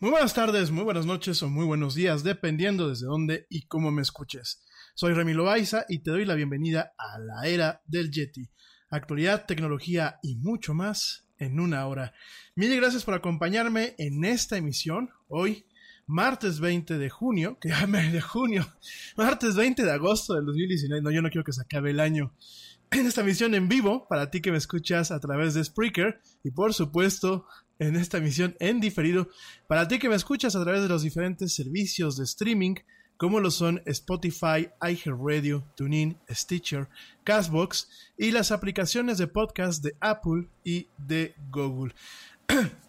Muy buenas tardes, muy buenas noches o muy buenos días, dependiendo desde dónde y cómo me escuches. Soy Remy Loaiza y te doy la bienvenida a la era del Yeti. Actualidad, tecnología y mucho más en una hora. Mil gracias por acompañarme en esta emisión. Hoy, martes 20 de junio, que de junio, martes 20 de agosto del 2019. No, yo no quiero que se acabe el año. En esta emisión en vivo, para ti que me escuchas a través de Spreaker y por supuesto en esta emisión en diferido, para ti que me escuchas a través de los diferentes servicios de streaming, como lo son Spotify, iHeartRadio, TuneIn, Stitcher, Castbox y las aplicaciones de podcast de Apple y de Google.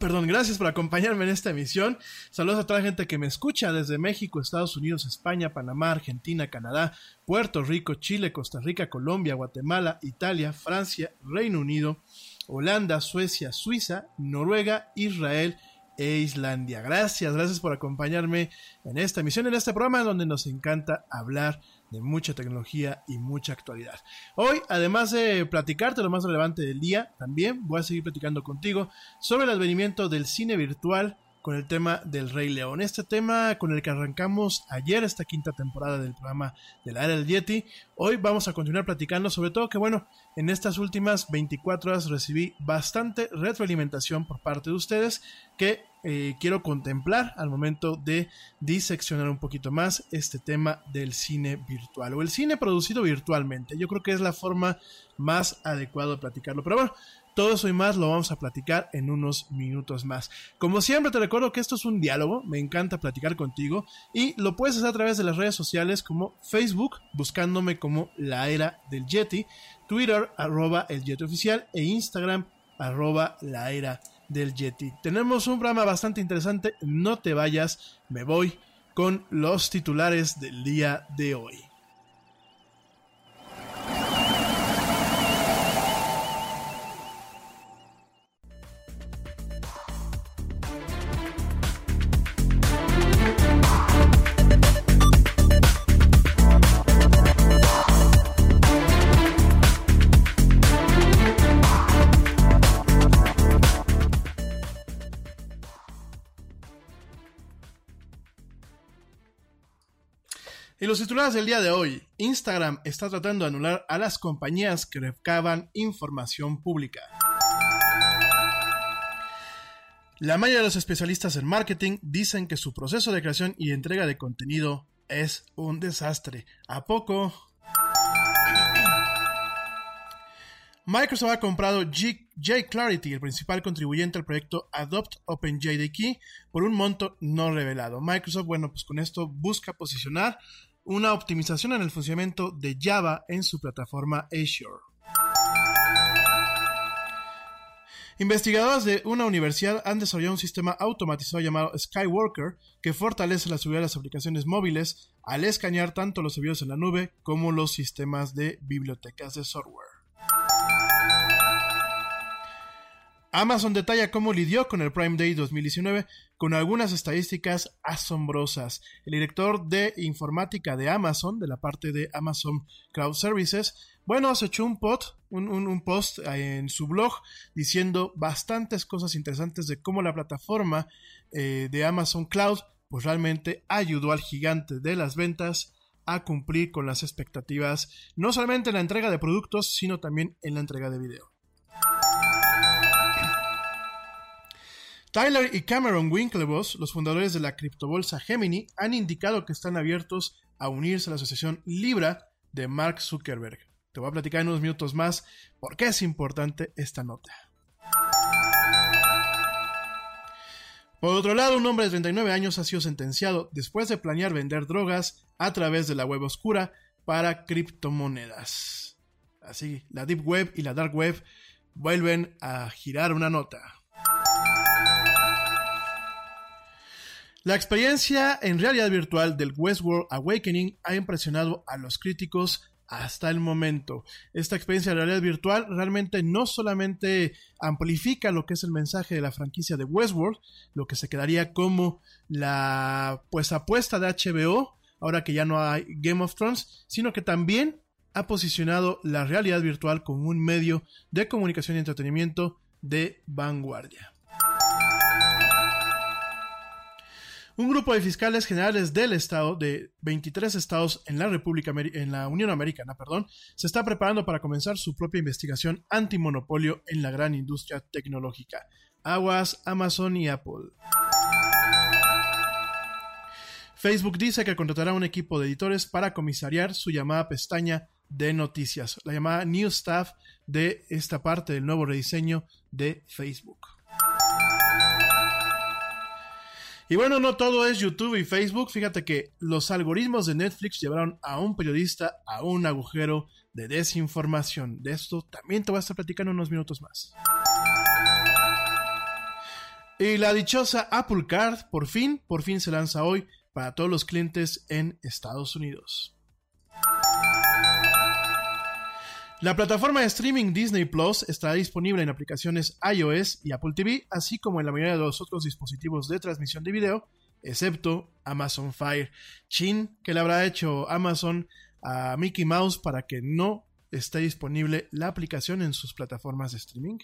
Perdón, gracias por acompañarme en esta emisión. Saludos a toda la gente que me escucha desde México, Estados Unidos, España, Panamá, Argentina, Canadá, Puerto Rico, Chile, Costa Rica, Colombia, Guatemala, Italia, Francia, Reino Unido, Holanda, Suecia, Suiza, Noruega, Israel e Islandia. Gracias, gracias por acompañarme en esta emisión, en este programa donde nos encanta hablar de mucha tecnología y mucha actualidad. Hoy, además de platicarte lo más relevante del día, también voy a seguir platicando contigo sobre el advenimiento del cine virtual con el tema del Rey León. Este tema con el que arrancamos ayer esta quinta temporada del programa de la era del Yeti. Hoy vamos a continuar platicando, sobre todo que bueno, en estas últimas 24 horas recibí bastante retroalimentación por parte de ustedes que eh, quiero contemplar al momento de diseccionar un poquito más este tema del cine virtual o el cine producido virtualmente. Yo creo que es la forma más adecuada de platicarlo. Pero bueno, todo eso y más lo vamos a platicar en unos minutos más. Como siempre te recuerdo que esto es un diálogo, me encanta platicar contigo y lo puedes hacer a través de las redes sociales como Facebook, buscándome como la era del Yeti, Twitter arroba el Yeti oficial e Instagram arroba la era del Yeti. Tenemos un programa bastante interesante, no te vayas, me voy con los titulares del día de hoy. Los titulares del día de hoy. Instagram está tratando de anular a las compañías que recaban información pública. La mayoría de los especialistas en marketing dicen que su proceso de creación y entrega de contenido es un desastre. ¿A poco? Microsoft ha comprado G Clarity, el principal contribuyente al proyecto Adopt OpenJDK, por un monto no revelado. Microsoft, bueno, pues con esto busca posicionar una optimización en el funcionamiento de Java en su plataforma Azure. Investigadores de una universidad han desarrollado un sistema automatizado llamado Skywalker que fortalece la seguridad de las aplicaciones móviles al escanear tanto los servidores en la nube como los sistemas de bibliotecas de software. Amazon detalla cómo lidió con el Prime Day 2019 con algunas estadísticas asombrosas. El director de informática de Amazon, de la parte de Amazon Cloud Services, bueno, se echó un, un, post en su blog diciendo bastantes cosas interesantes de cómo la plataforma eh, de Amazon Cloud pues realmente ayudó al gigante de las ventas a cumplir con las expectativas, no solamente en la entrega de productos, sino también en la entrega de video. Tyler y Cameron Winklevoss, los fundadores de la criptobolsa Gemini, han indicado que están abiertos a unirse a la asociación Libra de Mark Zuckerberg. Te voy a platicar en unos minutos más por qué es importante esta nota. Por otro lado, un hombre de 39 años ha sido sentenciado después de planear vender drogas a través de la web oscura para criptomonedas. Así, la Deep Web y la Dark Web vuelven a girar una nota. La experiencia en realidad virtual del Westworld Awakening ha impresionado a los críticos hasta el momento. Esta experiencia de realidad virtual realmente no solamente amplifica lo que es el mensaje de la franquicia de Westworld, lo que se quedaría como la pues apuesta de HBO, ahora que ya no hay Game of Thrones, sino que también ha posicionado la realidad virtual como un medio de comunicación y entretenimiento de vanguardia. Un grupo de fiscales generales del Estado, de 23 estados en la República, en la Unión Americana, perdón, se está preparando para comenzar su propia investigación antimonopolio en la gran industria tecnológica. Aguas, Amazon y Apple. Facebook dice que contratará un equipo de editores para comisariar su llamada pestaña de noticias, la llamada New Staff de esta parte del nuevo rediseño de Facebook. Y bueno, no todo es YouTube y Facebook. Fíjate que los algoritmos de Netflix llevaron a un periodista a un agujero de desinformación. De esto también te voy a estar platicando unos minutos más. Y la dichosa Apple Card, por fin, por fin se lanza hoy para todos los clientes en Estados Unidos. La plataforma de streaming Disney Plus estará disponible en aplicaciones iOS y Apple TV, así como en la mayoría de los otros dispositivos de transmisión de video, excepto Amazon Fire. Chin, que le habrá hecho Amazon a Mickey Mouse para que no esté disponible la aplicación en sus plataformas de streaming.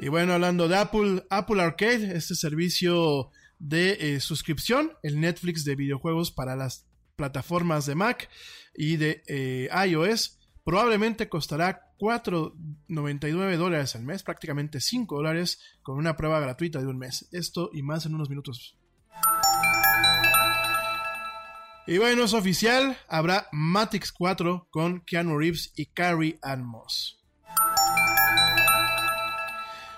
Y bueno, hablando de Apple, Apple Arcade, este servicio de eh, suscripción, el Netflix de videojuegos para las plataformas de Mac y de eh, iOS, probablemente costará 4.99 dólares al mes, prácticamente 5 dólares, con una prueba gratuita de un mes. Esto y más en unos minutos. Y bueno, es oficial, habrá Matix 4 con Keanu Reeves y Carrie Ann Moss.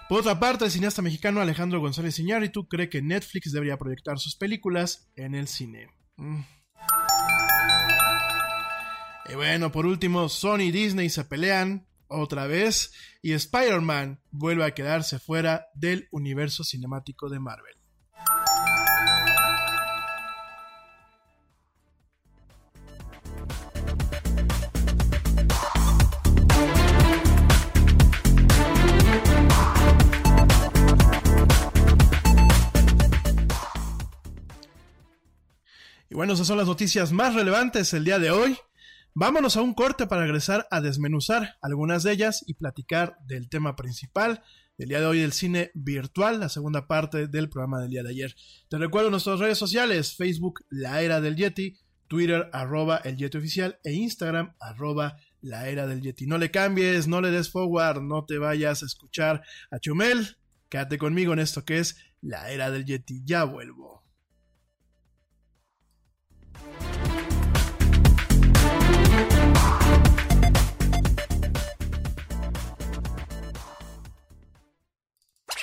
Por otra parte, el cineasta mexicano Alejandro González Iñárritu cree que Netflix debería proyectar sus películas en el cine. Mm. Y bueno, por último, Sony y Disney se pelean otra vez y Spider-Man vuelve a quedarse fuera del universo cinemático de Marvel. Y bueno, esas son las noticias más relevantes el día de hoy. Vámonos a un corte para regresar a desmenuzar algunas de ellas y platicar del tema principal del día de hoy del cine virtual, la segunda parte del programa del día de ayer. Te recuerdo nuestras redes sociales, Facebook, La Era del Yeti, Twitter, arroba el Yeti Oficial e Instagram, arroba la era del Yeti. No le cambies, no le des forward, no te vayas a escuchar a Chumel. Quédate conmigo en esto que es la era del Yeti. Ya vuelvo.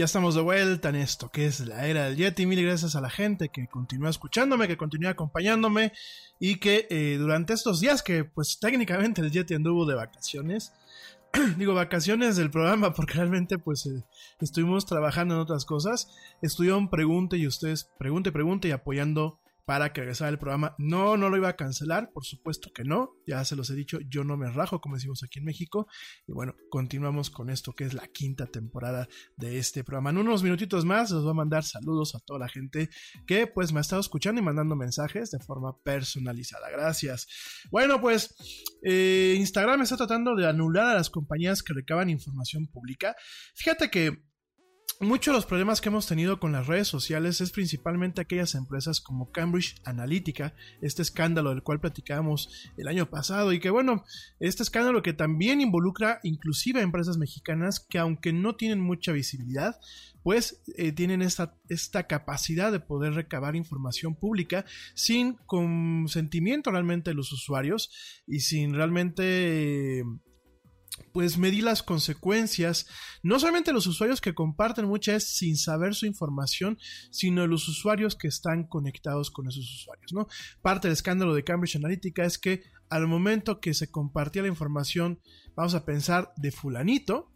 Ya estamos de vuelta en esto, que es la era del Yeti. Mil gracias a la gente que continúa escuchándome, que continúa acompañándome y que eh, durante estos días que pues técnicamente el Yeti anduvo de vacaciones, digo vacaciones del programa porque realmente pues eh, estuvimos trabajando en otras cosas, estuvieron pregunte y ustedes pregunte, pregunte y apoyando para que regresara el programa. No, no lo iba a cancelar, por supuesto que no. Ya se los he dicho, yo no me rajo, como decimos aquí en México. Y bueno, continuamos con esto que es la quinta temporada de este programa. En unos minutitos más les voy a mandar saludos a toda la gente que pues me ha estado escuchando y mandando mensajes de forma personalizada. Gracias. Bueno, pues eh, Instagram está tratando de anular a las compañías que recaban información pública. Fíjate que Muchos de los problemas que hemos tenido con las redes sociales es principalmente aquellas empresas como Cambridge Analytica, este escándalo del cual platicábamos el año pasado y que bueno, este escándalo que también involucra inclusive a empresas mexicanas que aunque no tienen mucha visibilidad, pues eh, tienen esta, esta capacidad de poder recabar información pública sin consentimiento realmente de los usuarios y sin realmente... pues medir las consecuencias, no solamente los usuarios que comparten muchas sin saber su información, sino los usuarios que están conectados con esos usuarios, ¿no? Parte del escándalo de Cambridge Analytica es que al momento que se compartía la información, vamos a pensar de fulanito,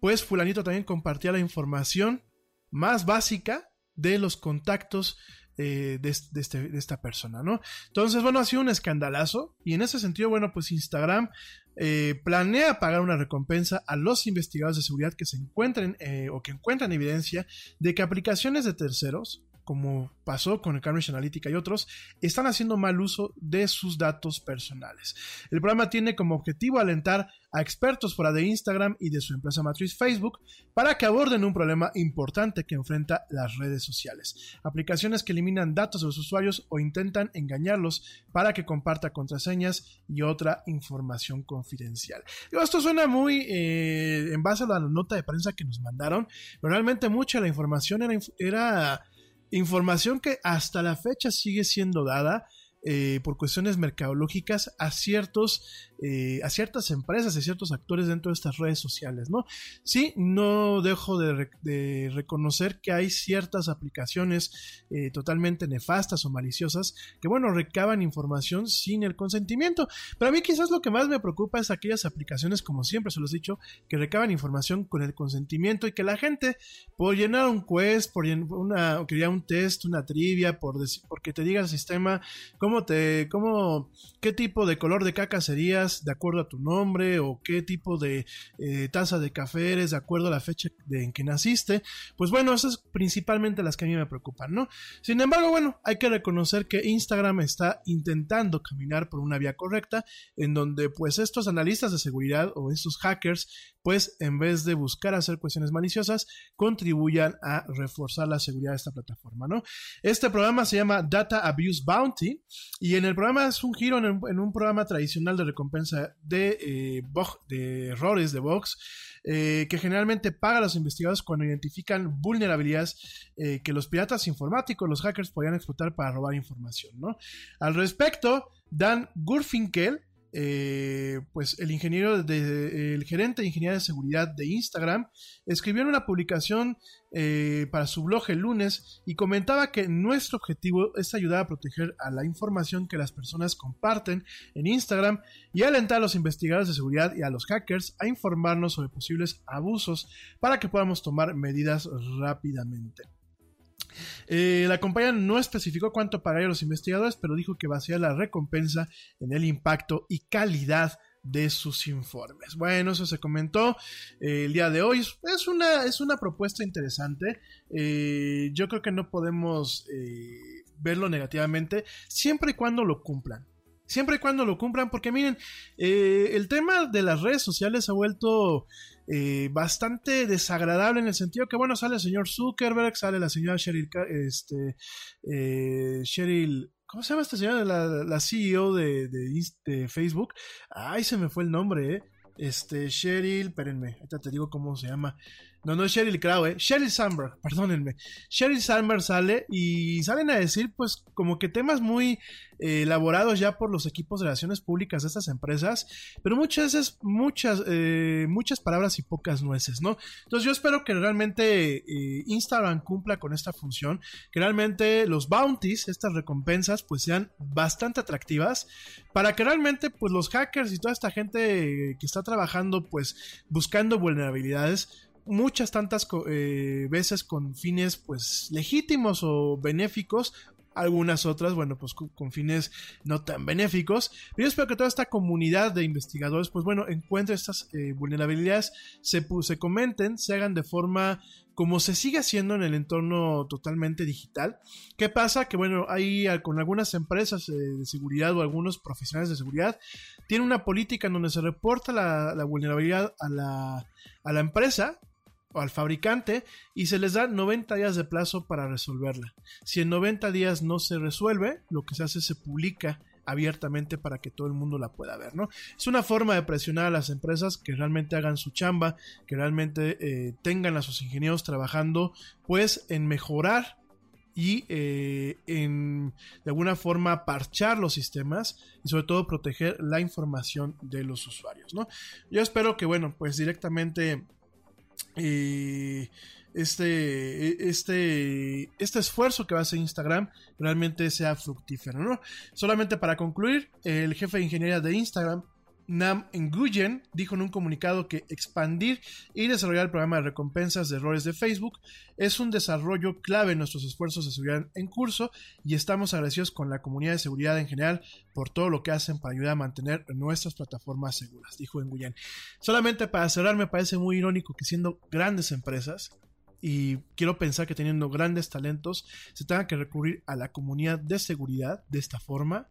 pues fulanito también compartía la información más básica de los contactos eh, este, de, esta persona, ¿no? Entonces, bueno, ha sido un escandalazo y en ese sentido, bueno, pues Instagram eh, planea pagar una recompensa a los investigadores de seguridad que se encuentren eh, o que encuentran evidencia de que aplicaciones de terceros como pasó con el Cambridge Analytica y otros, están haciendo mal uso de sus datos personales. El programa tiene como objetivo alentar a expertos fuera de Instagram y de su empresa matriz Facebook para que aborden un problema importante que enfrenta las redes sociales. Aplicaciones que eliminan datos de los usuarios o intentan engañarlos para que comparta contraseñas y otra información confidencial. esto suena muy eh, en base a la nota de prensa que nos mandaron, pero realmente mucha de la información era, era información que hasta la fecha sigue siendo dada eh, por cuestiones mercadológicas a ciertos eh, a ciertas empresas, a ciertos actores dentro de estas redes sociales, ¿no? Sí, no dejo de, reconocer que hay ciertas aplicaciones eh, totalmente nefastas o maliciosas que, bueno, recaban información sin el consentimiento. Pero a mí quizás lo que más me preocupa es aquellas aplicaciones, como siempre se los he dicho, que recaban información con el consentimiento y que la gente, por llenar un quest, por una, quería un test, una trivia, por porque te diga el sistema cómo te, cómo, qué tipo de color de caca serías, de acuerdo a tu nombre o qué tipo de eh, taza de café eres de acuerdo a la fecha en que naciste. Pues bueno, esas principalmente las que a mí me preocupan, ¿no? Sin embargo, bueno, hay que reconocer que Instagram está intentando caminar por una vía correcta en donde pues estos analistas de seguridad o estos hackers pues en vez de buscar hacer cuestiones maliciosas, contribuyan a reforzar la seguridad de esta plataforma, ¿no? Este programa se llama Data Abuse Bounty y en el programa es un giro en, un programa tradicional de recompensa de, eh, de errores de box. Eh, que generalmente paga a los investigadores cuando identifican vulnerabilidades eh, que los piratas informáticos, los hackers, podrían explotar para robar información. ¿no? Al respecto, Dan Gurfinkel, eh, pues el ingeniero de, el gerente de ingeniería de seguridad de Instagram escribió en una publicación eh, para su blog el lunes y comentaba que nuestro objetivo es ayudar a proteger a la información que las personas comparten en Instagram y alentar a los investigadores de seguridad y a los hackers a informarnos sobre posibles abusos para que podamos tomar medidas rápidamente. Eh, la compañía no especificó cuánto pagaría a los investigadores, pero dijo que basía la recompensa en el impacto y calidad de sus informes. Bueno, eso se comentó eh, el día de hoy. Es una, es una propuesta interesante. Eh, yo creo que no podemos verlo negativamente siempre y cuando lo cumplan. Siempre y cuando lo cumplan, porque miren, el tema de las redes sociales ha vuelto eh, bastante desagradable en el sentido que, bueno, sale el señor Zuckerberg, sale la señora Sheryl, este, eh, Sheryl, ¿cómo se llama esta señora? La, la CEO de, de, Facebook. Ay, se me fue el nombre, ¿eh? Este, Sheryl, espérenme, ahorita te digo cómo se llama. No, no es Sheryl Crow, ¿eh? Sheryl Sandberg, perdónenme. Sheryl Sandberg sale y salen a decir, pues, como que temas muy eh, elaborados ya por los equipos de relaciones públicas de estas empresas, pero muchas veces, muchas, eh, muchas palabras y pocas nueces, ¿no? Entonces yo espero que realmente eh, Instagram cumpla con esta función, que realmente los bounties, estas recompensas, pues sean bastante atractivas, para que realmente, pues, los hackers y toda esta gente que está trabajando, pues, buscando vulnerabilidades, muchas tantas eh, veces con fines pues legítimos o benéficos algunas otras, bueno, pues con, fines no tan benéficos. Pero yo espero que toda esta comunidad de investigadores, pues bueno, encuentre estas eh, vulnerabilidades, se, se comenten, se hagan de forma como se sigue haciendo en el entorno totalmente digital. ¿Qué pasa? Que bueno, hay con algunas empresas eh, de seguridad o algunos profesionales de seguridad, tienen una política en donde se reporta la, la vulnerabilidad a la, a la empresa al fabricante y se les da 90 días de plazo para resolverla. Si en 90 días no se resuelve, lo que se hace es se publica abiertamente para que todo el mundo la pueda ver, ¿no? Es una forma de presionar a las empresas que realmente hagan su chamba, que realmente eh, tengan a sus ingenieros trabajando, pues en mejorar y eh, en de alguna forma parchar los sistemas y sobre todo proteger la información de los usuarios, ¿no? Yo espero que, bueno, pues directamente este, este, este esfuerzo que va a hacer Instagram realmente sea fructífero, ¿no? Solamente para concluir, el jefe de ingeniería de Instagram, Nam Nguyen dijo en un comunicado que expandir y desarrollar el programa de recompensas de errores de Facebook es un desarrollo clave en nuestros esfuerzos de seguridad en curso y estamos agradecidos con la comunidad de seguridad en general por todo lo que hacen para ayudar a mantener nuestras plataformas seguras, dijo Nguyen. Solamente para cerrar, me parece muy irónico que siendo grandes empresas, y quiero pensar que teniendo grandes talentos se tenga que recurrir a la comunidad de seguridad de esta forma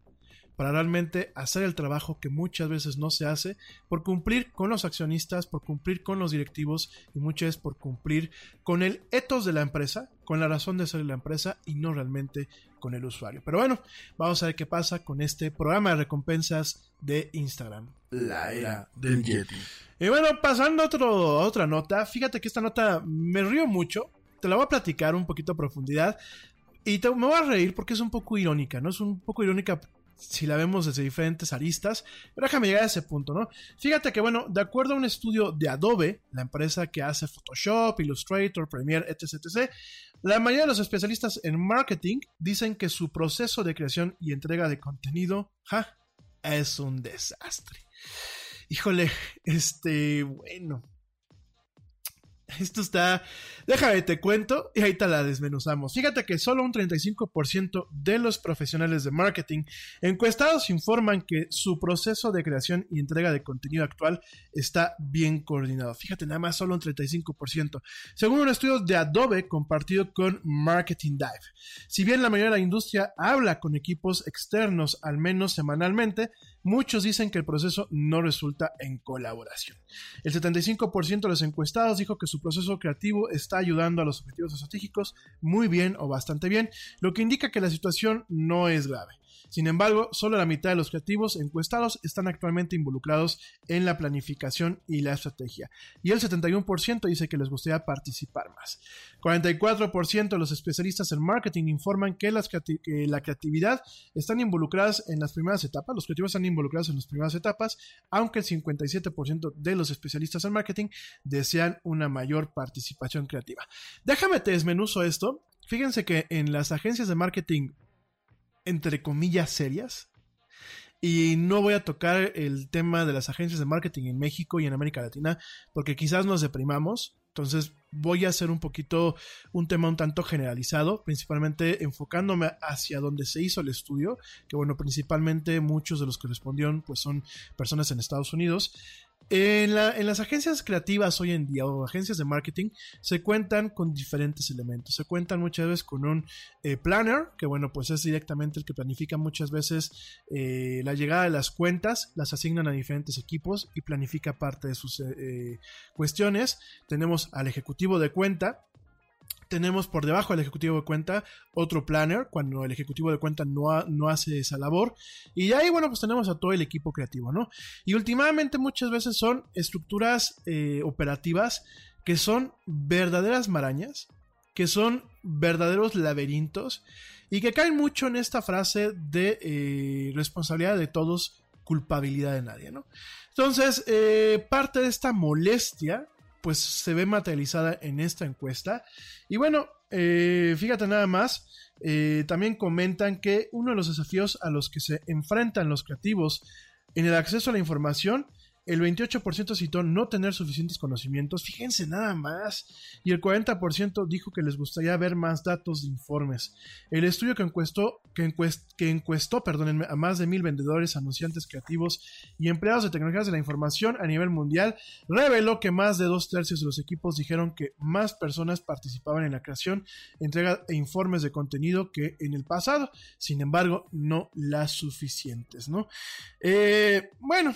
para realmente hacer el trabajo que muchas veces no se hace por cumplir con los accionistas, por cumplir con los directivos y muchas veces por cumplir con el ethos de la empresa, con la razón de ser de la empresa y no realmente con el usuario. Pero bueno, vamos a ver qué pasa con este programa de recompensas de Instagram. La era del Yeti. Y bueno, pasando a, otro, a otra nota, fíjate que esta nota me río mucho, te la voy a platicar un poquito a profundidad y te, me voy a reír porque es un poco irónica, ¿no? Es un poco irónica si la vemos desde diferentes aristas, pero déjame llegar a ese punto, ¿no? Fíjate que, bueno, de acuerdo a un estudio de Adobe, la empresa que hace Photoshop, Illustrator, Premiere, etc., la mayoría de los especialistas en marketing dicen que su proceso de creación y entrega de contenido, ja, es un desastre. Híjole, este, bueno, esto está. Déjame, te cuento y ahí te la desmenuzamos. Fíjate que solo un 35% de los profesionales de marketing encuestados informan que su proceso de creación y entrega de contenido actual está bien coordinado. Fíjate, nada más solo un 35%. Según un estudio de Adobe compartido con Marketing Dive. Si bien la mayoría de la industria habla con equipos externos al menos semanalmente, Muchos dicen que el proceso no resulta en colaboración. El 75% de los encuestados dijo que su proceso creativo está ayudando a los objetivos estratégicos muy bien o bastante bien, lo que indica que la situación no es grave. Sin embargo, solo la mitad de los creativos encuestados están actualmente involucrados en la planificación y la estrategia, y el 71% dice que les gustaría participar más. 44% de los especialistas en marketing informan que, la creatividad están involucradas en las primeras etapas, los creativos están involucrados en las primeras etapas, aunque el 57% de los especialistas en marketing desean una mayor participación creativa. Déjame te desmenuzo esto. Fíjense que en las agencias de marketing entre comillas, serias. Y no voy a tocar el tema de las agencias de marketing en México y en América Latina, porque quizás nos deprimamos. Entonces voy a hacer un poquito un tema un tanto generalizado, principalmente enfocándome hacia donde se hizo el estudio, que bueno, principalmente muchos de los que respondieron pues son personas en Estados Unidos. En, las agencias creativas hoy en día o agencias de marketing se cuentan con diferentes elementos. Se cuentan muchas veces con un eh, planner, que bueno, pues es directamente el que planifica muchas veces eh, la llegada de las cuentas, las asignan a diferentes equipos y planifica parte de sus eh, cuestiones. Tenemos al ejecutivo de cuenta, tenemos por debajo del ejecutivo de cuenta otro planner, cuando el ejecutivo de cuenta no, no hace esa labor. Y ahí, bueno, pues tenemos a todo el equipo creativo, ¿no? Y últimamente muchas veces son estructuras eh, operativas que son verdaderas marañas, que son verdaderos laberintos y que caen mucho en esta frase de eh, responsabilidad de todos, culpabilidad de nadie, ¿no? Entonces, eh, parte de esta molestia pues se ve materializada en esta encuesta. Y bueno, eh, fíjate nada más, eh, también comentan que uno de los desafíos a los que se enfrentan los creativos en el acceso a la información el 28% citó no tener suficientes conocimientos, fíjense nada más, y el 40% dijo que les gustaría ver más datos de informes. El estudio que encuestó, que, encuestó a más de mil vendedores, anunciantes creativos y empleados de tecnologías de la información a nivel mundial reveló que más de dos tercios de los equipos dijeron que más personas participaban en la creación, entrega e informes de contenido que en el pasado, sin embargo, no las suficientes, ¿no? Eh, bueno,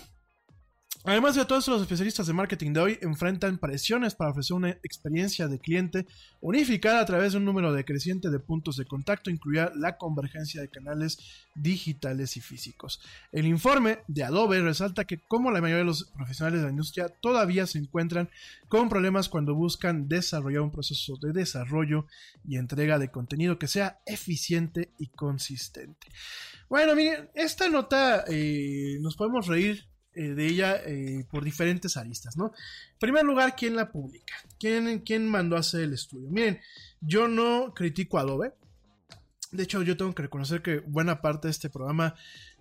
Además de todos los especialistas de marketing de hoy enfrentan presiones para ofrecer una experiencia de cliente unificada a través de un número decreciente de puntos de contacto, incluida la convergencia de canales digitales y físicos. El informe de Adobe resalta que como la mayoría de los profesionales de la industria todavía se encuentran con problemas cuando buscan desarrollar un proceso de desarrollo y entrega de contenido que sea eficiente y consistente. Bueno, miren, esta nota eh, nos podemos reír eh, de ella eh, por diferentes aristas, ¿no? En primer lugar, ¿quién la publica? ¿Quién, ¿Quién mandó a hacer el estudio? Miren, yo no critico a Adobe. De hecho, yo tengo que reconocer que buena parte de este programa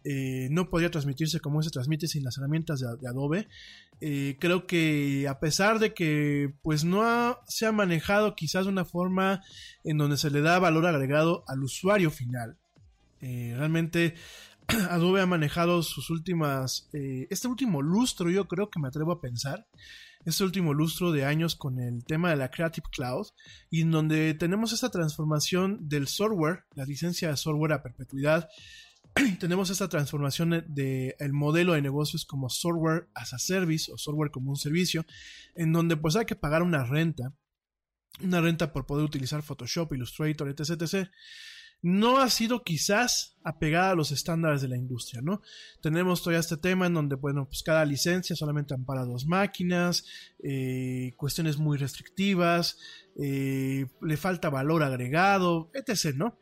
eh, no podría transmitirse como se transmite sin las herramientas de, Adobe. creo que a pesar de que pues no se ha manejado quizás de una forma en donde se le da valor agregado al usuario final, realmente Adobe ha manejado sus últimas, eh, este último lustro, yo creo que me atrevo a pensar, este último lustro de años con el tema de la Creative Cloud, y en donde tenemos esta transformación del software, la licencia de software a perpetuidad, tenemos esta transformación del el modelo de negocios como software as a service o software como un servicio, en donde pues hay que pagar una renta, una renta por poder utilizar Photoshop, Illustrator, etc. etc no ha sido quizás apegada a los estándares de la industria, ¿no? Tenemos todavía este tema en donde, bueno, pues cada licencia solamente ampara dos máquinas, eh, cuestiones muy restrictivas, eh, le falta valor agregado, etc., ¿no?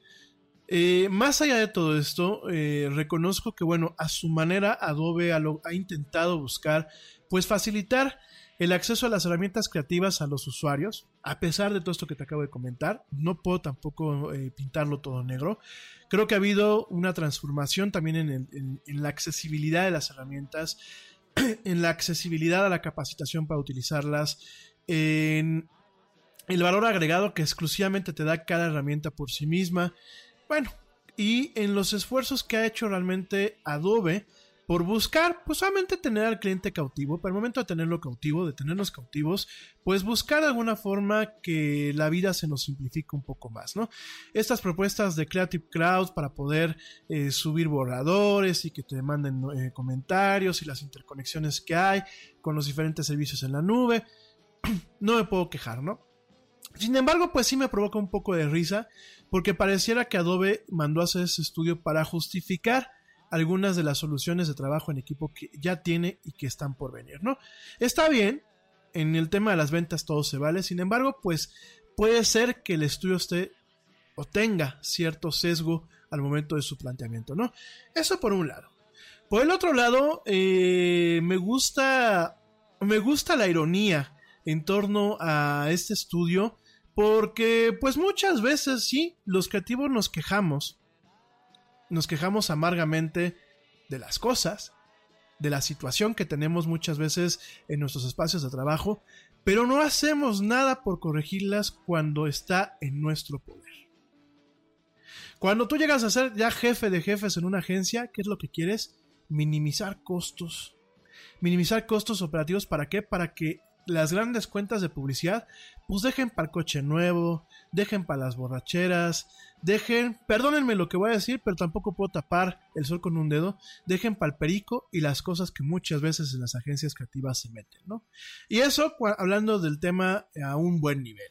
Eh, más allá de todo esto, reconozco que, bueno, a su manera Adobe ha, ha intentado buscar, pues, facilitar el acceso a las herramientas creativas a los usuarios, a pesar de todo esto que te acabo de comentar, no puedo tampoco eh, pintarlo todo negro. Creo que ha habido una transformación también en, la accesibilidad de las herramientas, en la accesibilidad a la capacitación para utilizarlas, en el valor agregado que exclusivamente te da cada herramienta por sí misma. Bueno, y en los esfuerzos que ha hecho realmente Adobe por buscar, pues solamente tener al cliente cautivo, para el momento de tenerlo cautivo, de tenernos cautivos, pues buscar alguna forma que la vida se nos simplifique un poco más, ¿no? Estas propuestas de Creative Cloud para poder eh, subir borradores y que te manden eh, comentarios y las interconexiones que hay con los diferentes servicios en la nube, no me puedo quejar, ¿no? Sin embargo, pues sí me provoca un poco de risa porque pareciera que Adobe mandó a hacer ese estudio para justificar algunas de las soluciones de trabajo en equipo que ya tiene y que están por venir, ¿no? Está bien, en el tema de las ventas todo se vale, sin embargo, pues puede ser que el estudio esté o tenga cierto sesgo al momento de su planteamiento, ¿no? Eso por un lado. Por el otro lado, eh, me gusta, me gusta la ironía en torno a este estudio, porque pues muchas veces sí, los creativos nos quejamos nos quejamos amargamente de las cosas, de la situación que tenemos muchas veces en nuestros espacios de trabajo, pero no hacemos nada por corregirlas cuando está en nuestro poder. Cuando tú llegas a ser ya jefe de jefes en una agencia, ¿qué es lo que quieres? Minimizar costos. Minimizar costos operativos, ¿para qué? Para que las grandes cuentas de publicidad, pues dejen para el coche nuevo, dejen para las borracheras, dejen, perdónenme lo que voy a decir, pero tampoco puedo tapar el sol con un dedo, dejen para el perico y las cosas que muchas veces en las agencias creativas se meten, ¿no? Y eso hablando del tema a un buen nivel.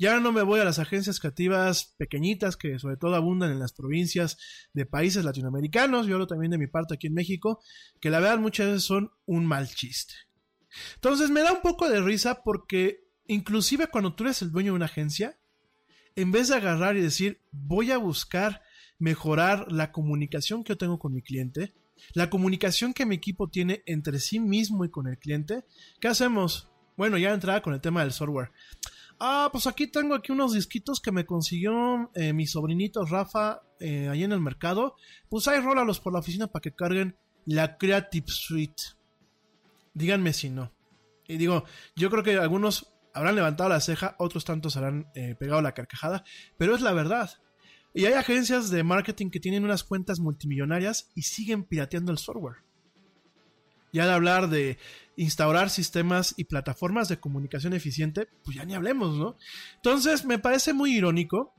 Ya no me voy a las agencias creativas pequeñitas que sobre todo abundan en las provincias de países latinoamericanos, yo hablo también de mi parte aquí en México, que la verdad muchas veces son un mal chiste. Entonces me da un poco de risa porque inclusive cuando tú eres el dueño de una agencia, en vez de agarrar y decir voy a buscar mejorar la comunicación que yo tengo con mi cliente, la comunicación que mi equipo tiene entre sí mismo y con el cliente, ¿qué hacemos? Bueno, ya entrada con el tema del software. Ah, pues aquí tengo aquí unos disquitos que me consiguió eh, mi sobrinito Rafa eh, ahí en el mercado. Pues ahí rólalos por la oficina para que carguen la Creative Suite. Díganme si no. Y digo, yo creo que algunos habrán levantado la ceja, otros tantos habrán eh, pegado la carcajada, pero es la verdad. Y hay agencias de marketing que tienen unas cuentas multimillonarias y siguen pirateando el software. Ya de hablar de instaurar sistemas y plataformas de comunicación eficiente, pues ya ni hablemos, ¿no? Entonces me parece muy irónico.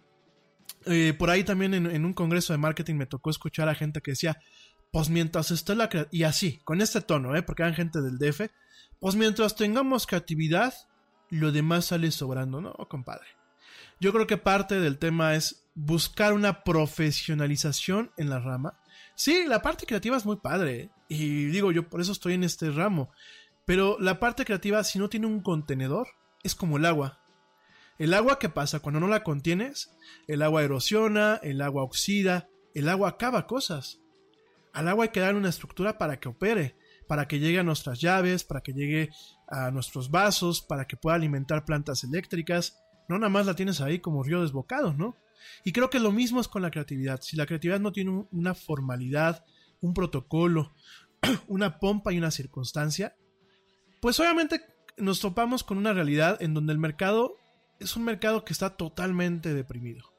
Eh, por ahí también en, en, un congreso de marketing me tocó escuchar a gente que decía, pues mientras esté la y así, con este tono, ¿eh? porque eran gente del DF, pues mientras tengamos creatividad, lo demás sale sobrando, ¿no, compadre? Yo creo que parte del tema es buscar una profesionalización en la rama. Sí, la parte creativa es muy padre, ¿eh? y digo yo, por eso estoy en este ramo, pero la parte creativa, si no tiene un contenedor, es como el agua. El agua, ¿qué pasa? Cuando no la contienes, el agua erosiona, el agua oxida, el agua acaba cosas. Al agua hay que darle una estructura para que opere, para que llegue a nuestras llaves, para que llegue a nuestros vasos, para que pueda alimentar plantas eléctricas. No nada más la tienes ahí como río desbocado, ¿no? Y creo que lo mismo es con la creatividad. Si la creatividad no tiene una formalidad, un protocolo, una pompa y una circunstancia, pues obviamente nos topamos con una realidad en donde el mercado es un mercado que está totalmente deprimido.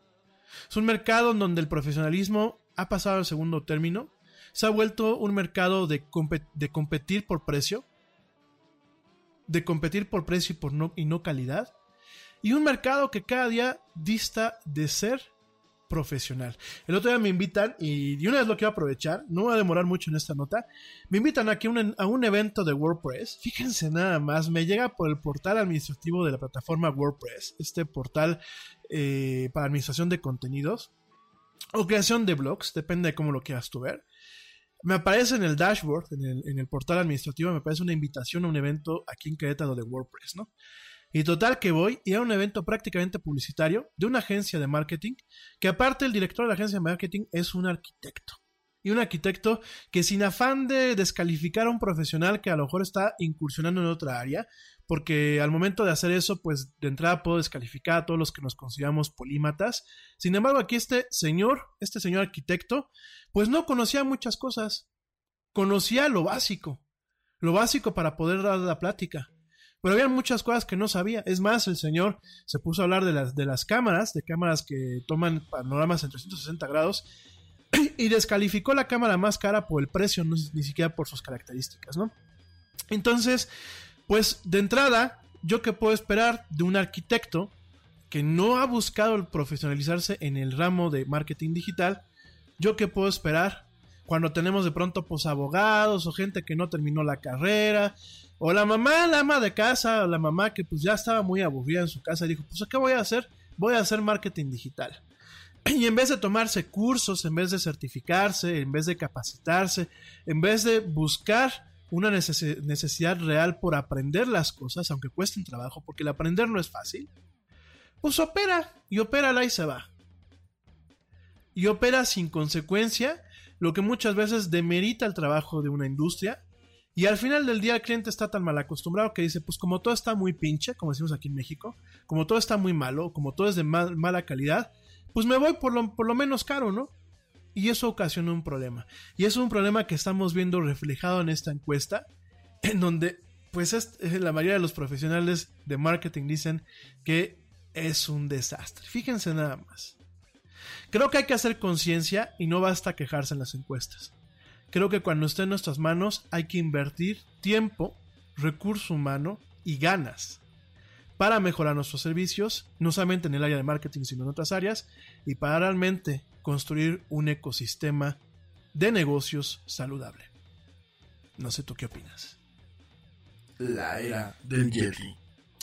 Es un mercado en donde el profesionalismo ha pasado al segundo término se ha vuelto un mercado de, competir por precio, de competir por precio y, por no, calidad, y un mercado que cada día dista de ser profesional. El otro día me invitan, y de una vez lo quiero aprovechar, no voy a demorar mucho en esta nota, me invitan aquí a un evento de WordPress. Fíjense nada más, me llega por el portal administrativo de la plataforma WordPress, este portal eh, para administración de contenidos o creación de blogs, depende de cómo lo quieras tú ver. Me aparece en el dashboard, en el, en el portal administrativo, me aparece una invitación a un evento aquí en Querétaro de WordPress, ¿no? Y total que voy y a un evento prácticamente publicitario de una agencia de marketing, que aparte el director de la agencia de marketing es un arquitecto. Y un arquitecto que sin afán de descalificar a un profesional que a lo mejor está incursionando en otra área, porque al momento de hacer eso, pues de entrada puedo descalificar a todos los que nos consideramos polímatas. Sin embargo, aquí este señor, este señor arquitecto, pues no conocía muchas cosas. Conocía lo básico, lo básico para poder dar la plática. Pero había muchas cosas que no sabía. Es más, el señor se puso a hablar de las, de las cámaras, de cámaras que toman panoramas en 360 grados, y descalificó la cámara más cara por el precio, no, ni siquiera por sus características, ¿no? Entonces, pues de entrada, yo que puedo esperar de un arquitecto que no ha buscado el profesionalizarse en el ramo de marketing digital, yo que puedo esperar cuando tenemos de pronto pues abogados o gente que no terminó la carrera, o la mamá, la ama de casa, o la mamá que pues ya estaba muy aburrida en su casa y dijo, pues ¿qué voy a hacer? Voy a hacer marketing digital. Y en vez de tomarse cursos, en vez de certificarse, en vez de capacitarse, en vez de buscar una necesidad real por aprender las cosas, aunque cuesten trabajo, porque el aprender no es fácil, pues opera y opera y se va. Y opera sin consecuencia lo que muchas veces demerita el trabajo de una industria. Y al final del día el cliente está tan mal acostumbrado que dice, pues como todo está muy pinche, como decimos aquí en México, como todo está muy malo, como todo es de mala calidad, pues me voy por lo, por lo menos caro, ¿no? Y eso ocasiona un problema. Y es un problema que estamos viendo reflejado en esta encuesta, en donde pues es, la mayoría de los profesionales de marketing dicen que es un desastre. Fíjense nada más. Creo que hay que hacer conciencia y no basta quejarse en las encuestas. Creo que cuando esté en nuestras manos hay que invertir tiempo, recurso humano y ganas para mejorar nuestros servicios, no solamente en el área de marketing, sino en otras áreas, y para realmente construir un ecosistema de negocios saludable. No sé tú qué opinas. La era del Yeti.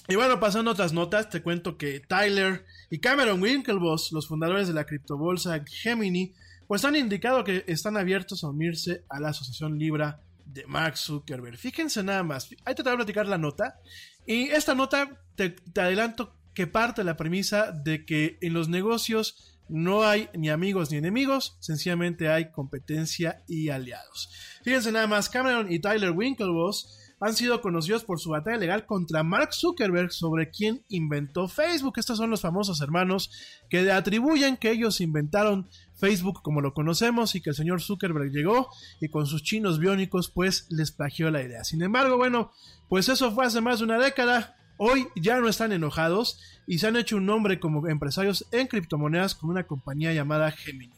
Y bueno, pasando a otras notas, te cuento que Tyler y Cameron Winklevoss, los fundadores de la criptobolsa Gemini, pues han indicado que están abiertos a unirse a la asociación Libra de Mark Zuckerberg. Fíjense nada más, ahí te voy a platicar la nota. Y esta nota te, adelanto que parte la premisa de que en los negocios no hay ni amigos ni enemigos, sencillamente hay competencia y aliados. Fíjense nada más, Cameron y Tyler Winklevoss han sido conocidos por su batalla legal contra Mark Zuckerberg sobre quién inventó Facebook. Estos son los famosos hermanos que atribuyen que ellos inventaron Facebook como lo conocemos y que el señor Zuckerberg llegó y con sus chinos biónicos pues les plagió la idea. Sin embargo, bueno, pues eso fue hace más de una década. Hoy ya no están enojados y se han hecho un nombre como empresarios en criptomonedas con una compañía llamada Gemini.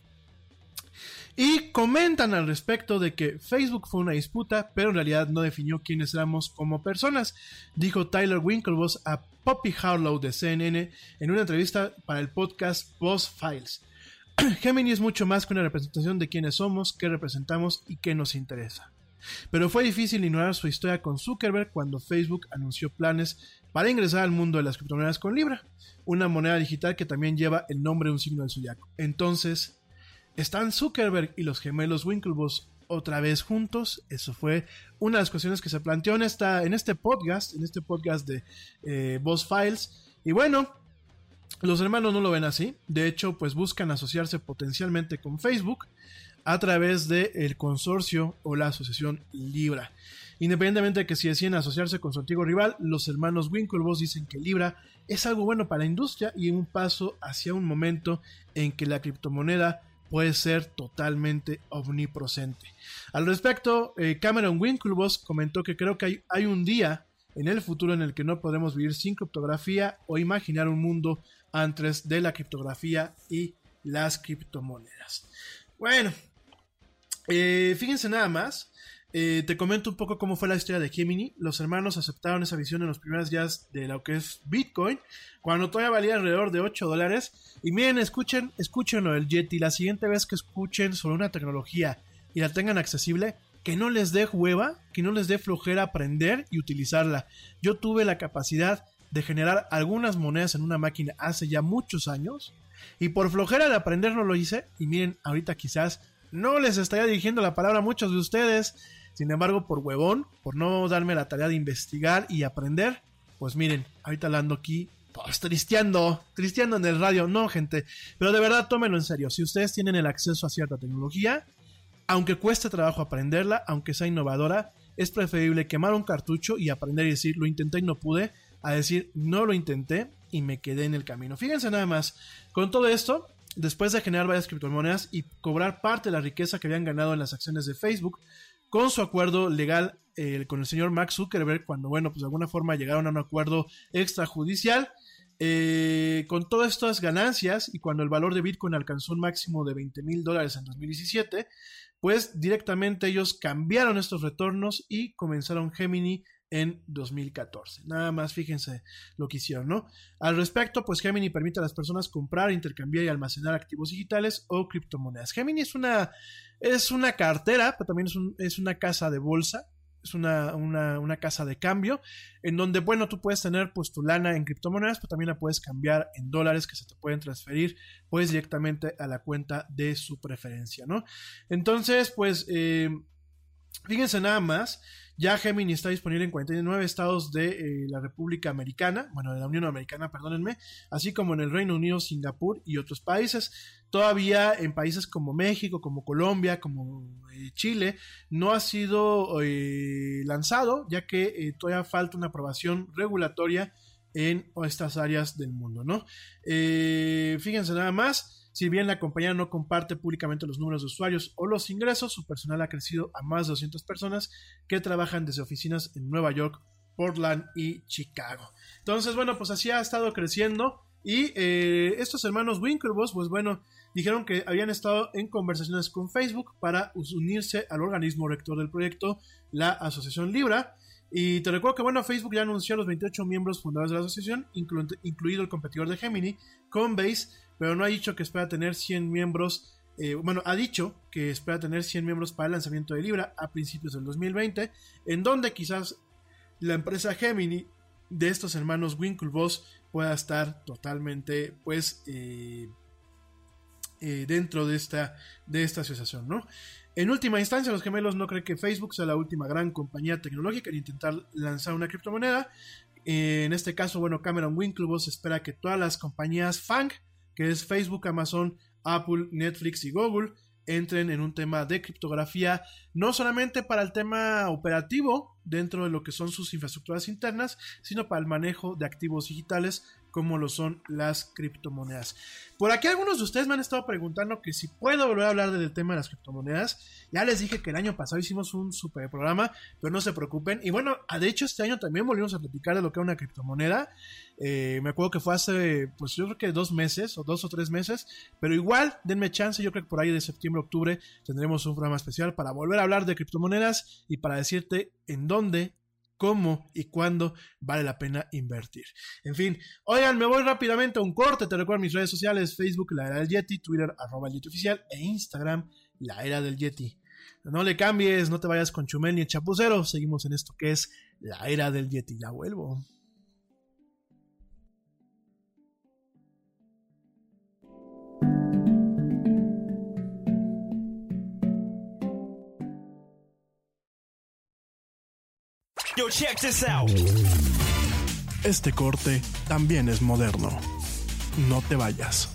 Y comentan al respecto de que Facebook fue una disputa, pero en realidad no definió quiénes éramos como personas, dijo Tyler Winklevoss a Poppy Harlow de CNN en una entrevista para el podcast Boss Files. Gemini es mucho más que una representación de quiénes somos, qué representamos y qué nos interesa. Pero fue difícil ignorar su historia con Zuckerberg cuando Facebook anunció planes para ingresar al mundo de las criptomonedas con Libra, una moneda digital que también lleva el nombre de un signo del zodiaco. Entonces, ¿Están Zuckerberg y los gemelos Winklevoss otra vez juntos? Eso fue una de las cuestiones que se planteó en, esta, en este podcast, en este podcast de eh, Boss Files. Y bueno, los hermanos no lo ven así. De hecho, pues buscan asociarse potencialmente con Facebook a través del consorcio o la asociación Libra. Independientemente de que si deciden asociarse con su antiguo rival, los hermanos Winklevoss dicen que Libra es algo bueno para la industria y un paso hacia un momento en que la criptomoneda puede ser totalmente omnipresente. Al respecto, eh, Cameron Winklevoss comentó que creo que hay, un día en el futuro en el que no podremos vivir sin criptografía o imaginar un mundo antes de la criptografía y las criptomonedas. Bueno, Eh, fíjense nada más. Eh, te comento un poco cómo fue la historia de Gemini. Los hermanos aceptaron esa visión en los primeros días de lo que es Bitcoin, cuando todavía valía alrededor de 8 dólares. Y miren, escuchen, escúchenlo el Yeti. La siguiente vez que escuchen sobre una tecnología y la tengan accesible, que no les dé hueva, que no les dé flojera aprender y utilizarla. Yo tuve la capacidad de generar algunas monedas en una máquina hace ya muchos años y por flojera de aprender no lo hice y miren, ahorita quizás no les estaría dirigiendo la palabra a muchos de ustedes, sin embargo por huevón, por no darme la tarea de investigar y aprender, pues miren, ahorita la ando aquí pues tristeando, tristeando en el radio, no gente, pero de verdad tómenlo en serio, si ustedes tienen el acceso a cierta tecnología, aunque cueste trabajo aprenderla, aunque sea innovadora, es preferible quemar un cartucho y aprender y decir, lo intenté y no pude, a decir, no lo intenté y me quedé en el camino. Fíjense nada más, con todo esto, después de generar varias criptomonedas y cobrar parte de la riqueza que habían ganado en las acciones de Facebook, con su acuerdo legal eh, con el señor Max Zuckerberg, cuando, bueno, pues de alguna forma llegaron a un acuerdo extrajudicial, eh, con todas estas ganancias y cuando el valor de Bitcoin alcanzó un máximo de 20 mil dólares en 2017, pues directamente ellos cambiaron estos retornos y comenzaron Gemini en 2014. Nada más fíjense lo que hicieron, ¿no? Al respecto, pues Gemini permite a las personas comprar, intercambiar y almacenar activos digitales o criptomonedas. Gemini es una, es una cartera, pero también es, un, es una casa de bolsa. Es una, una, una, casa de cambio en donde, bueno, tú puedes tener pues tu lana en criptomonedas, pero también la puedes cambiar en dólares que se te pueden transferir pues directamente a la cuenta de su preferencia, ¿no? Entonces, pues, eh, fíjense nada más, ya Gemini está disponible en 49 estados de eh, la República Americana, bueno, de la Unión Americana, perdónenme, así como en el Reino Unido, Singapur y otros países. Todavía en países como México, como Colombia, como eh, Chile, no ha sido eh, lanzado, ya que todavía falta una aprobación regulatoria en estas áreas del mundo, ¿no? Fíjense nada más. Si bien la compañía no comparte públicamente los números de usuarios o los ingresos, su personal ha crecido a más de 200 personas que trabajan desde oficinas en Nueva York, Portland y Chicago. Entonces, bueno, pues así ha estado creciendo. Y eh, estos hermanos Winklevoss, pues bueno, dijeron que habían estado en conversaciones con Facebook para unirse al organismo rector del proyecto, la Asociación Libra. Y te recuerdo que bueno, Facebook ya anunció a los 28 miembros fundadores de la asociación, inclu incluido el competidor de Gemini, Coinbase, pero no ha dicho que espera tener 100 miembros. Eh, bueno, ha dicho que espera tener 100 miembros para el lanzamiento de Libra a principios del 2020, en donde quizás la empresa Gemini de estos hermanos Winklevoss pueda estar totalmente, pues, eh, eh, dentro de esta, de esta asociación, ¿no? En última instancia, los gemelos no creen que Facebook sea la última gran compañía tecnológica en intentar lanzar una criptomoneda. En este caso, bueno, Cameron Winklevoss espera que todas las compañías FANG, que es Facebook, Amazon, Apple, Netflix y Google, entren en un tema de criptografía, no solamente para el tema operativo dentro de lo que son sus infraestructuras internas, sino para el manejo de activos digitales como lo son las criptomonedas. Por aquí algunos de ustedes me han estado preguntando que si puedo volver a hablar del tema de las criptomonedas. Ya les dije que el año pasado hicimos un super programa, pero no se preocupen. Y bueno, de hecho este año también volvimos a platicar de lo que era una criptomoneda. Eh, me acuerdo que fue hace, pues yo creo que dos meses o dos o tres meses, pero igual denme chance, yo creo que por ahí de septiembre, octubre tendremos un programa especial para volver a hablar de criptomonedas y para decirte en dónde cómo y cuándo vale la pena invertir. En fin, oigan, me voy rápidamente a un corte. Te recuerdo mis redes sociales: Facebook, la era del Yeti, Twitter, arroba el Yeti oficial e Instagram, la era del Yeti. No le cambies, no te vayas con Chumel ni el chapucero. Seguimos en esto que es la era del Yeti. Ya vuelvo. Yo, check this out. Este corte también es moderno. No te vayas.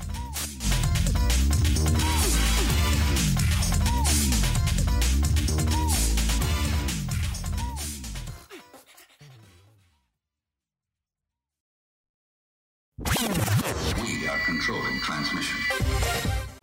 We are controlling transmission.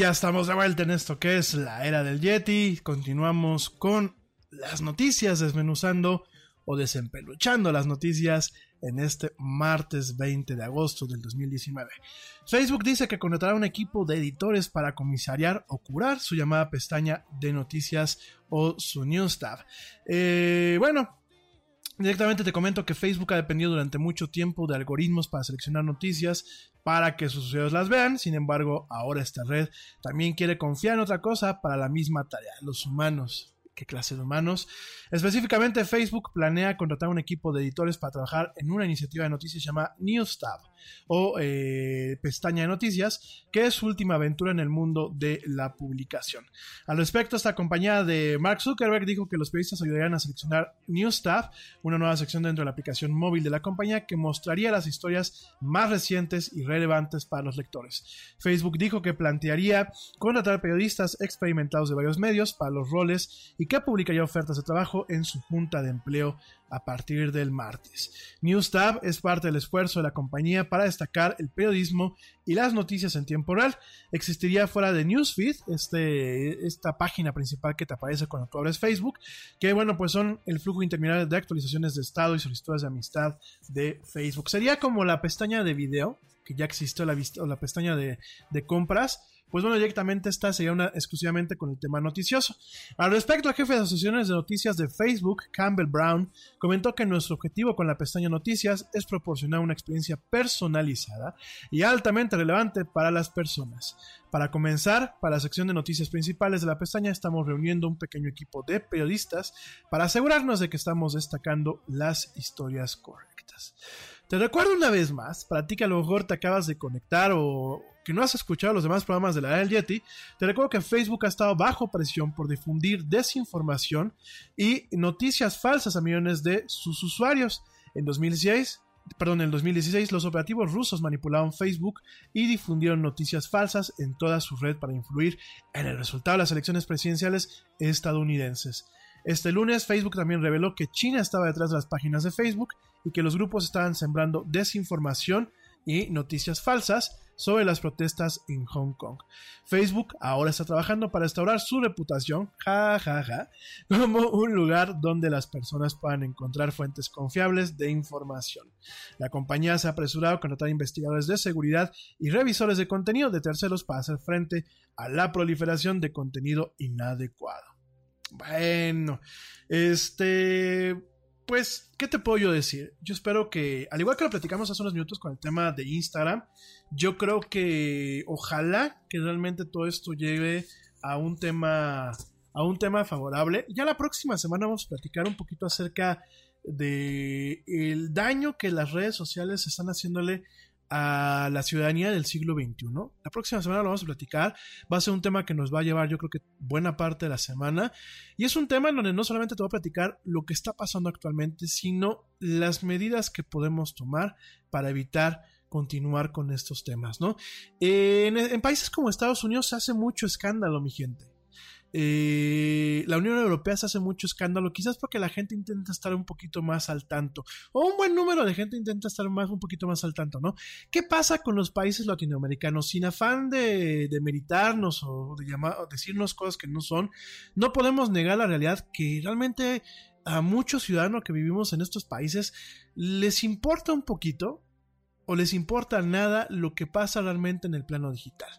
Ya estamos de vuelta en esto que es la era del Yeti. Continuamos con las noticias, desmenuzando o desempeluchando las noticias en este martes 20 de agosto del 2019. Facebook dice que contratará un equipo de editores para comisariar o curar su llamada pestaña de noticias o su news tab. Eh, bueno, Directamente te comento que Facebook ha dependido durante mucho tiempo de algoritmos para seleccionar noticias para que sus usuarios las vean. Sin embargo, ahora esta red también quiere confiar en otra cosa para la misma tarea, los humanos qué clase de humanos. Específicamente, Facebook planea contratar un equipo de editores para trabajar en una iniciativa de noticias llamada NewsTab o eh, pestaña de noticias, que es su última aventura en el mundo de la publicación. Al respecto, esta compañía de Mark Zuckerberg dijo que los periodistas ayudarían a seleccionar NewsTab, una nueva sección dentro de la aplicación móvil de la compañía que mostraría las historias más recientes y relevantes para los lectores. Facebook dijo que plantearía contratar periodistas experimentados de varios medios para los roles y que publicaría ofertas de trabajo en su junta de empleo a partir del martes. NewsTab es parte del esfuerzo de la compañía para destacar el periodismo y las noticias en tiempo real. Existiría fuera de Newsfeed, este, esta página principal que te aparece cuando tú Facebook, que bueno, pues son el flujo interminable de actualizaciones de estado y solicitudes de amistad de Facebook. Sería como la pestaña de video, que ya existe, la, la pestaña de compras, pues bueno, directamente esta sería una exclusivamente con el tema noticioso. Al respecto, el jefe de asociaciones de noticias de Facebook, Campbell Brown, comentó que nuestro objetivo con la pestaña Noticias es proporcionar una experiencia personalizada y altamente relevante para las personas. Para comenzar, para la sección de noticias principales de la pestaña estamos reuniendo un pequeño equipo de periodistas para asegurarnos de que estamos destacando las historias correctas. Te recuerdo una vez más, para ti que a lo mejor te acabas de conectar o que no has escuchado los demás programas de la del Yeti, te recuerdo que Facebook ha estado bajo presión por difundir desinformación y noticias falsas a millones de sus usuarios. En 2016, perdón, en 2016 los operativos rusos manipularon Facebook y difundieron noticias falsas en toda su red para influir en el resultado de las elecciones presidenciales estadounidenses. Este lunes Facebook también reveló que China estaba detrás de las páginas de Facebook y que los grupos estaban sembrando desinformación y noticias falsas sobre las protestas en Hong Kong. Facebook ahora está trabajando para restaurar su reputación, ja, como un lugar donde las personas puedan encontrar fuentes confiables de información. La compañía se ha apresurado a contratar investigadores de seguridad y revisores de contenido de terceros para hacer frente a la proliferación de contenido inadecuado. Bueno, este pues, ¿qué te puedo yo decir? Yo espero que, al igual que lo platicamos hace unos minutos con el tema de Instagram, yo creo que ojalá que realmente todo esto llegue a un tema, a un tema favorable. Ya la próxima semana vamos a platicar un poquito acerca de el daño que las redes sociales están haciéndole a la ciudadanía del siglo XXI. La próxima semana lo vamos a platicar. Va a ser un tema que nos va a llevar, yo creo que buena parte de la semana. Y es un tema en donde no solamente te voy a platicar lo que está pasando actualmente, sino las medidas que podemos tomar para evitar continuar con estos temas, ¿no? en, en países como Estados Unidos se hace mucho escándalo, mi gente. Eh, la Unión Europea se hace mucho escándalo, quizás porque la gente intenta estar un poquito más al tanto, o un buen número de gente intenta estar más, un poquito más al tanto, ¿no? ¿Qué pasa con los países latinoamericanos? Sin afán de, de meritarnos o de decirnos cosas que no son, no podemos negar la realidad que realmente a muchos ciudadanos que vivimos en estos países les importa un poquito o les importa nada lo que pasa realmente en el plano digital.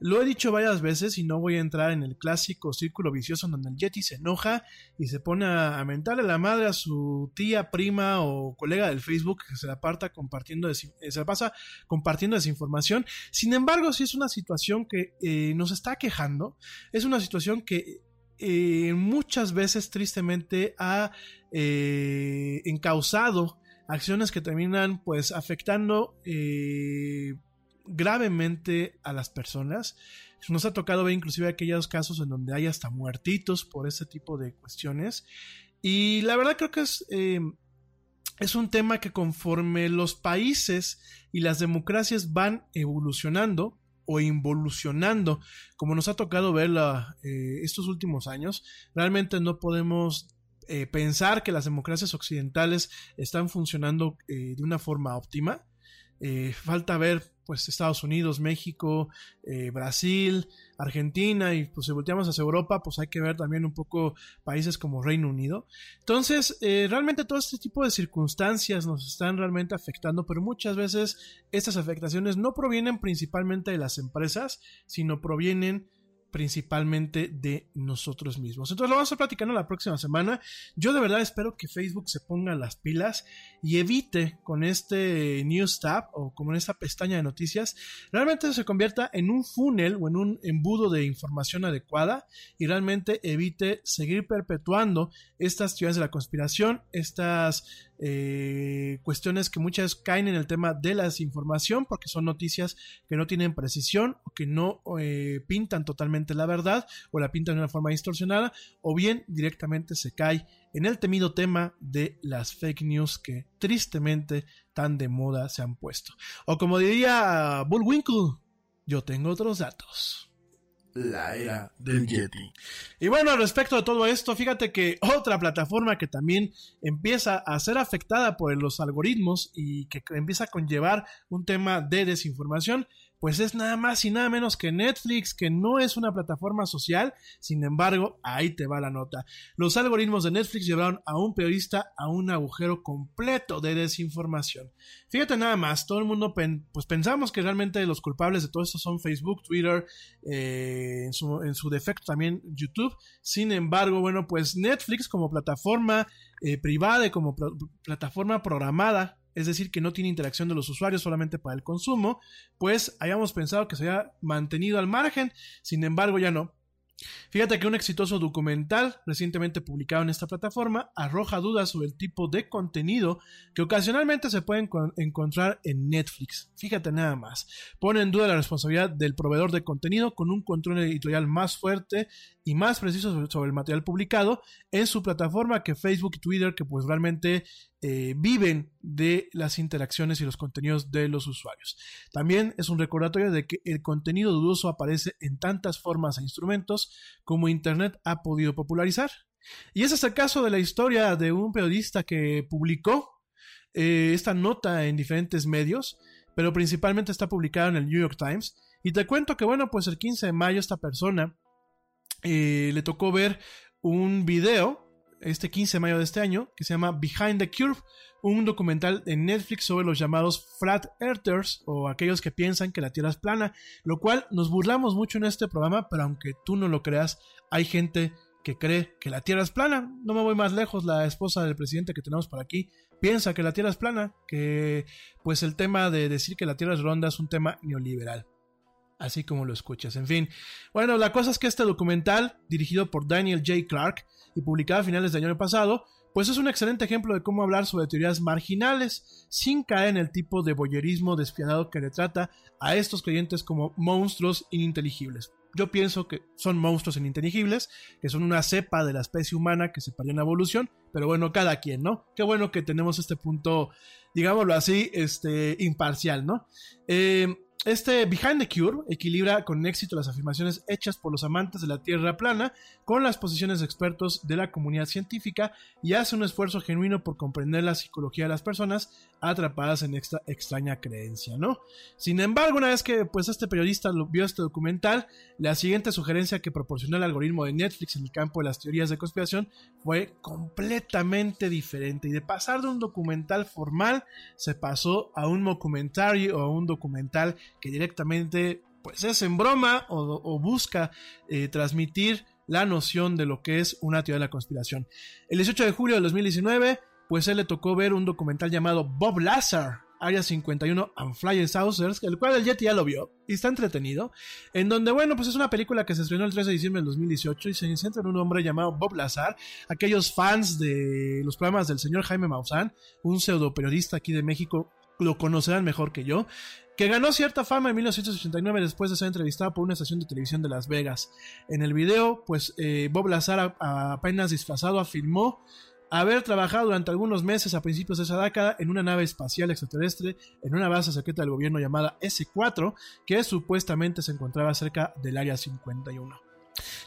Lo he dicho varias veces y no voy a entrar en el clásico círculo vicioso en donde el Yeti se enoja y se pone a mentarle la madre a su tía, prima o colega del Facebook que se la aparta compartiendo eh, se la pasa compartiendo desinformación. Sin embargo, si es una situación que eh, nos está quejando, es una situación que eh, muchas veces tristemente ha encausado acciones que terminan pues afectando eh, gravemente a las personas. Nos ha tocado ver inclusive aquellos casos en donde hay hasta muertitos por ese tipo de cuestiones. Y la verdad creo que es, eh, es un tema que conforme los países y las democracias van evolucionando o involucionando, como nos ha tocado ver eh, estos últimos años, realmente no podemos eh, pensar que las democracias occidentales están funcionando eh, de una forma óptima. Eh, falta ver pues Estados Unidos, México, Brasil, Argentina y pues si volteamos hacia Europa pues hay que ver también un poco países como Reino Unido. Entonces realmente todo este tipo de circunstancias nos están realmente afectando pero muchas veces estas afectaciones no provienen principalmente de las empresas sino provienen principalmente de nosotros mismos. Entonces lo vamos a platicar la próxima semana. Yo de verdad espero que Facebook se ponga las pilas y evite con este News Tab o como en esta pestaña de noticias, realmente se convierta en un funnel o en un embudo de información adecuada y realmente evite seguir perpetuando estas teorías de la conspiración, estas eh, cuestiones que muchas caen en el tema de la desinformación porque son noticias que no tienen precisión o que no eh, pintan totalmente la verdad o la pintan de una forma distorsionada o bien directamente se cae en el temido tema de las fake news que tristemente tan de moda se han puesto. O como diría Bullwinkle, yo tengo otros datos la era del Yeti. Y bueno, respecto de todo esto, fíjate que otra plataforma que también empieza a ser afectada por los algoritmos y que empieza a conllevar un tema de desinformación pues es nada más y nada menos que Netflix, que no es una plataforma social, sin embargo, ahí te va la nota. Los algoritmos de Netflix llevaron a un periodista a un agujero completo de desinformación. Fíjate nada más, todo el mundo pues pensamos que realmente los culpables de todo esto son Facebook, Twitter, eh, en, su, defecto también YouTube. Sin embargo, bueno, pues Netflix como plataforma eh, privada y como plataforma programada es decir, que no tiene interacción de los usuarios solamente para el consumo, pues hayamos pensado que se haya mantenido al margen, sin embargo ya no. Fíjate que un exitoso documental recientemente publicado en esta plataforma arroja dudas sobre el tipo de contenido que ocasionalmente se puede encontrar en Netflix. Fíjate nada más. Pone en duda la responsabilidad del proveedor de contenido con un control editorial más fuerte y más preciso sobre, el material publicado en su plataforma que Facebook y Twitter, que pues realmente eh, viven de las interacciones y los contenidos de los usuarios. También es un recordatorio de que el contenido dudoso aparece en tantas formas e instrumentos como Internet ha podido popularizar. Y ese es el caso de la historia de un periodista que publicó eh, esta nota en diferentes medios, pero principalmente está publicada en el New York Times. Y te cuento que, bueno, pues el 15 de mayo esta persona eh, le tocó ver un video, este 15 de mayo de este año, que se llama Behind the Curve, un documental en Netflix sobre los llamados Flat Earthers o aquellos que piensan que la Tierra es plana, lo cual nos burlamos mucho en este programa, pero aunque tú no lo creas, hay gente que cree que la Tierra es plana. No me voy más lejos, la esposa del presidente que tenemos por aquí piensa que la Tierra es plana, que pues el tema de decir que la Tierra es ronda es un tema neoliberal así como lo escuchas. En fin, bueno, la cosa es que este documental, dirigido por Daniel J. Clark y publicado a finales del año pasado, pues es un excelente ejemplo de cómo hablar sobre teorías marginales sin caer en el tipo de boyerismo despiadado que retrata a estos creyentes como monstruos ininteligibles. Yo pienso que son monstruos ininteligibles, que son una cepa de la especie humana que se perdió en la evolución, pero bueno, cada quien, ¿no? Qué bueno que tenemos este punto, digámoslo así, este, imparcial, ¿no? Eh, este Behind the Cure equilibra con éxito las afirmaciones hechas por los amantes de la Tierra plana con las posiciones de expertos de la comunidad científica y hace un esfuerzo genuino por comprender la psicología de las personas atrapadas en esta extraña creencia, ¿no? Sin embargo, una vez que pues este periodista vio este documental, la siguiente sugerencia que proporcionó el algoritmo de Netflix en el campo de las teorías de conspiración fue completamente diferente y de pasar de un documental formal se pasó a un documentario o a un documental que directamente pues es en broma o, busca eh, transmitir la noción de lo que es una teoría de la conspiración. El 18 de julio de 2019, pues él le tocó ver un documental llamado Bob Lazar, Área 51 and Flying Saucers, el cual el Yeti ya lo vio y está entretenido, en donde, bueno, pues es una película que se estrenó el 3 de diciembre del 2018 y se centra en un hombre llamado Bob Lazar, aquellos fans de los programas del señor Jaime Maussan, un pseudo periodista aquí de México, lo conocerán mejor que yo, que ganó cierta fama en 1989 después de ser entrevistado por una estación de televisión de Las Vegas. En el video, pues eh, Bob Lazar, apenas disfrazado, afirmó haber trabajado durante algunos meses a principios de esa década en una nave espacial extraterrestre en una base secreta del gobierno llamada S4, que supuestamente se encontraba cerca del Área 51.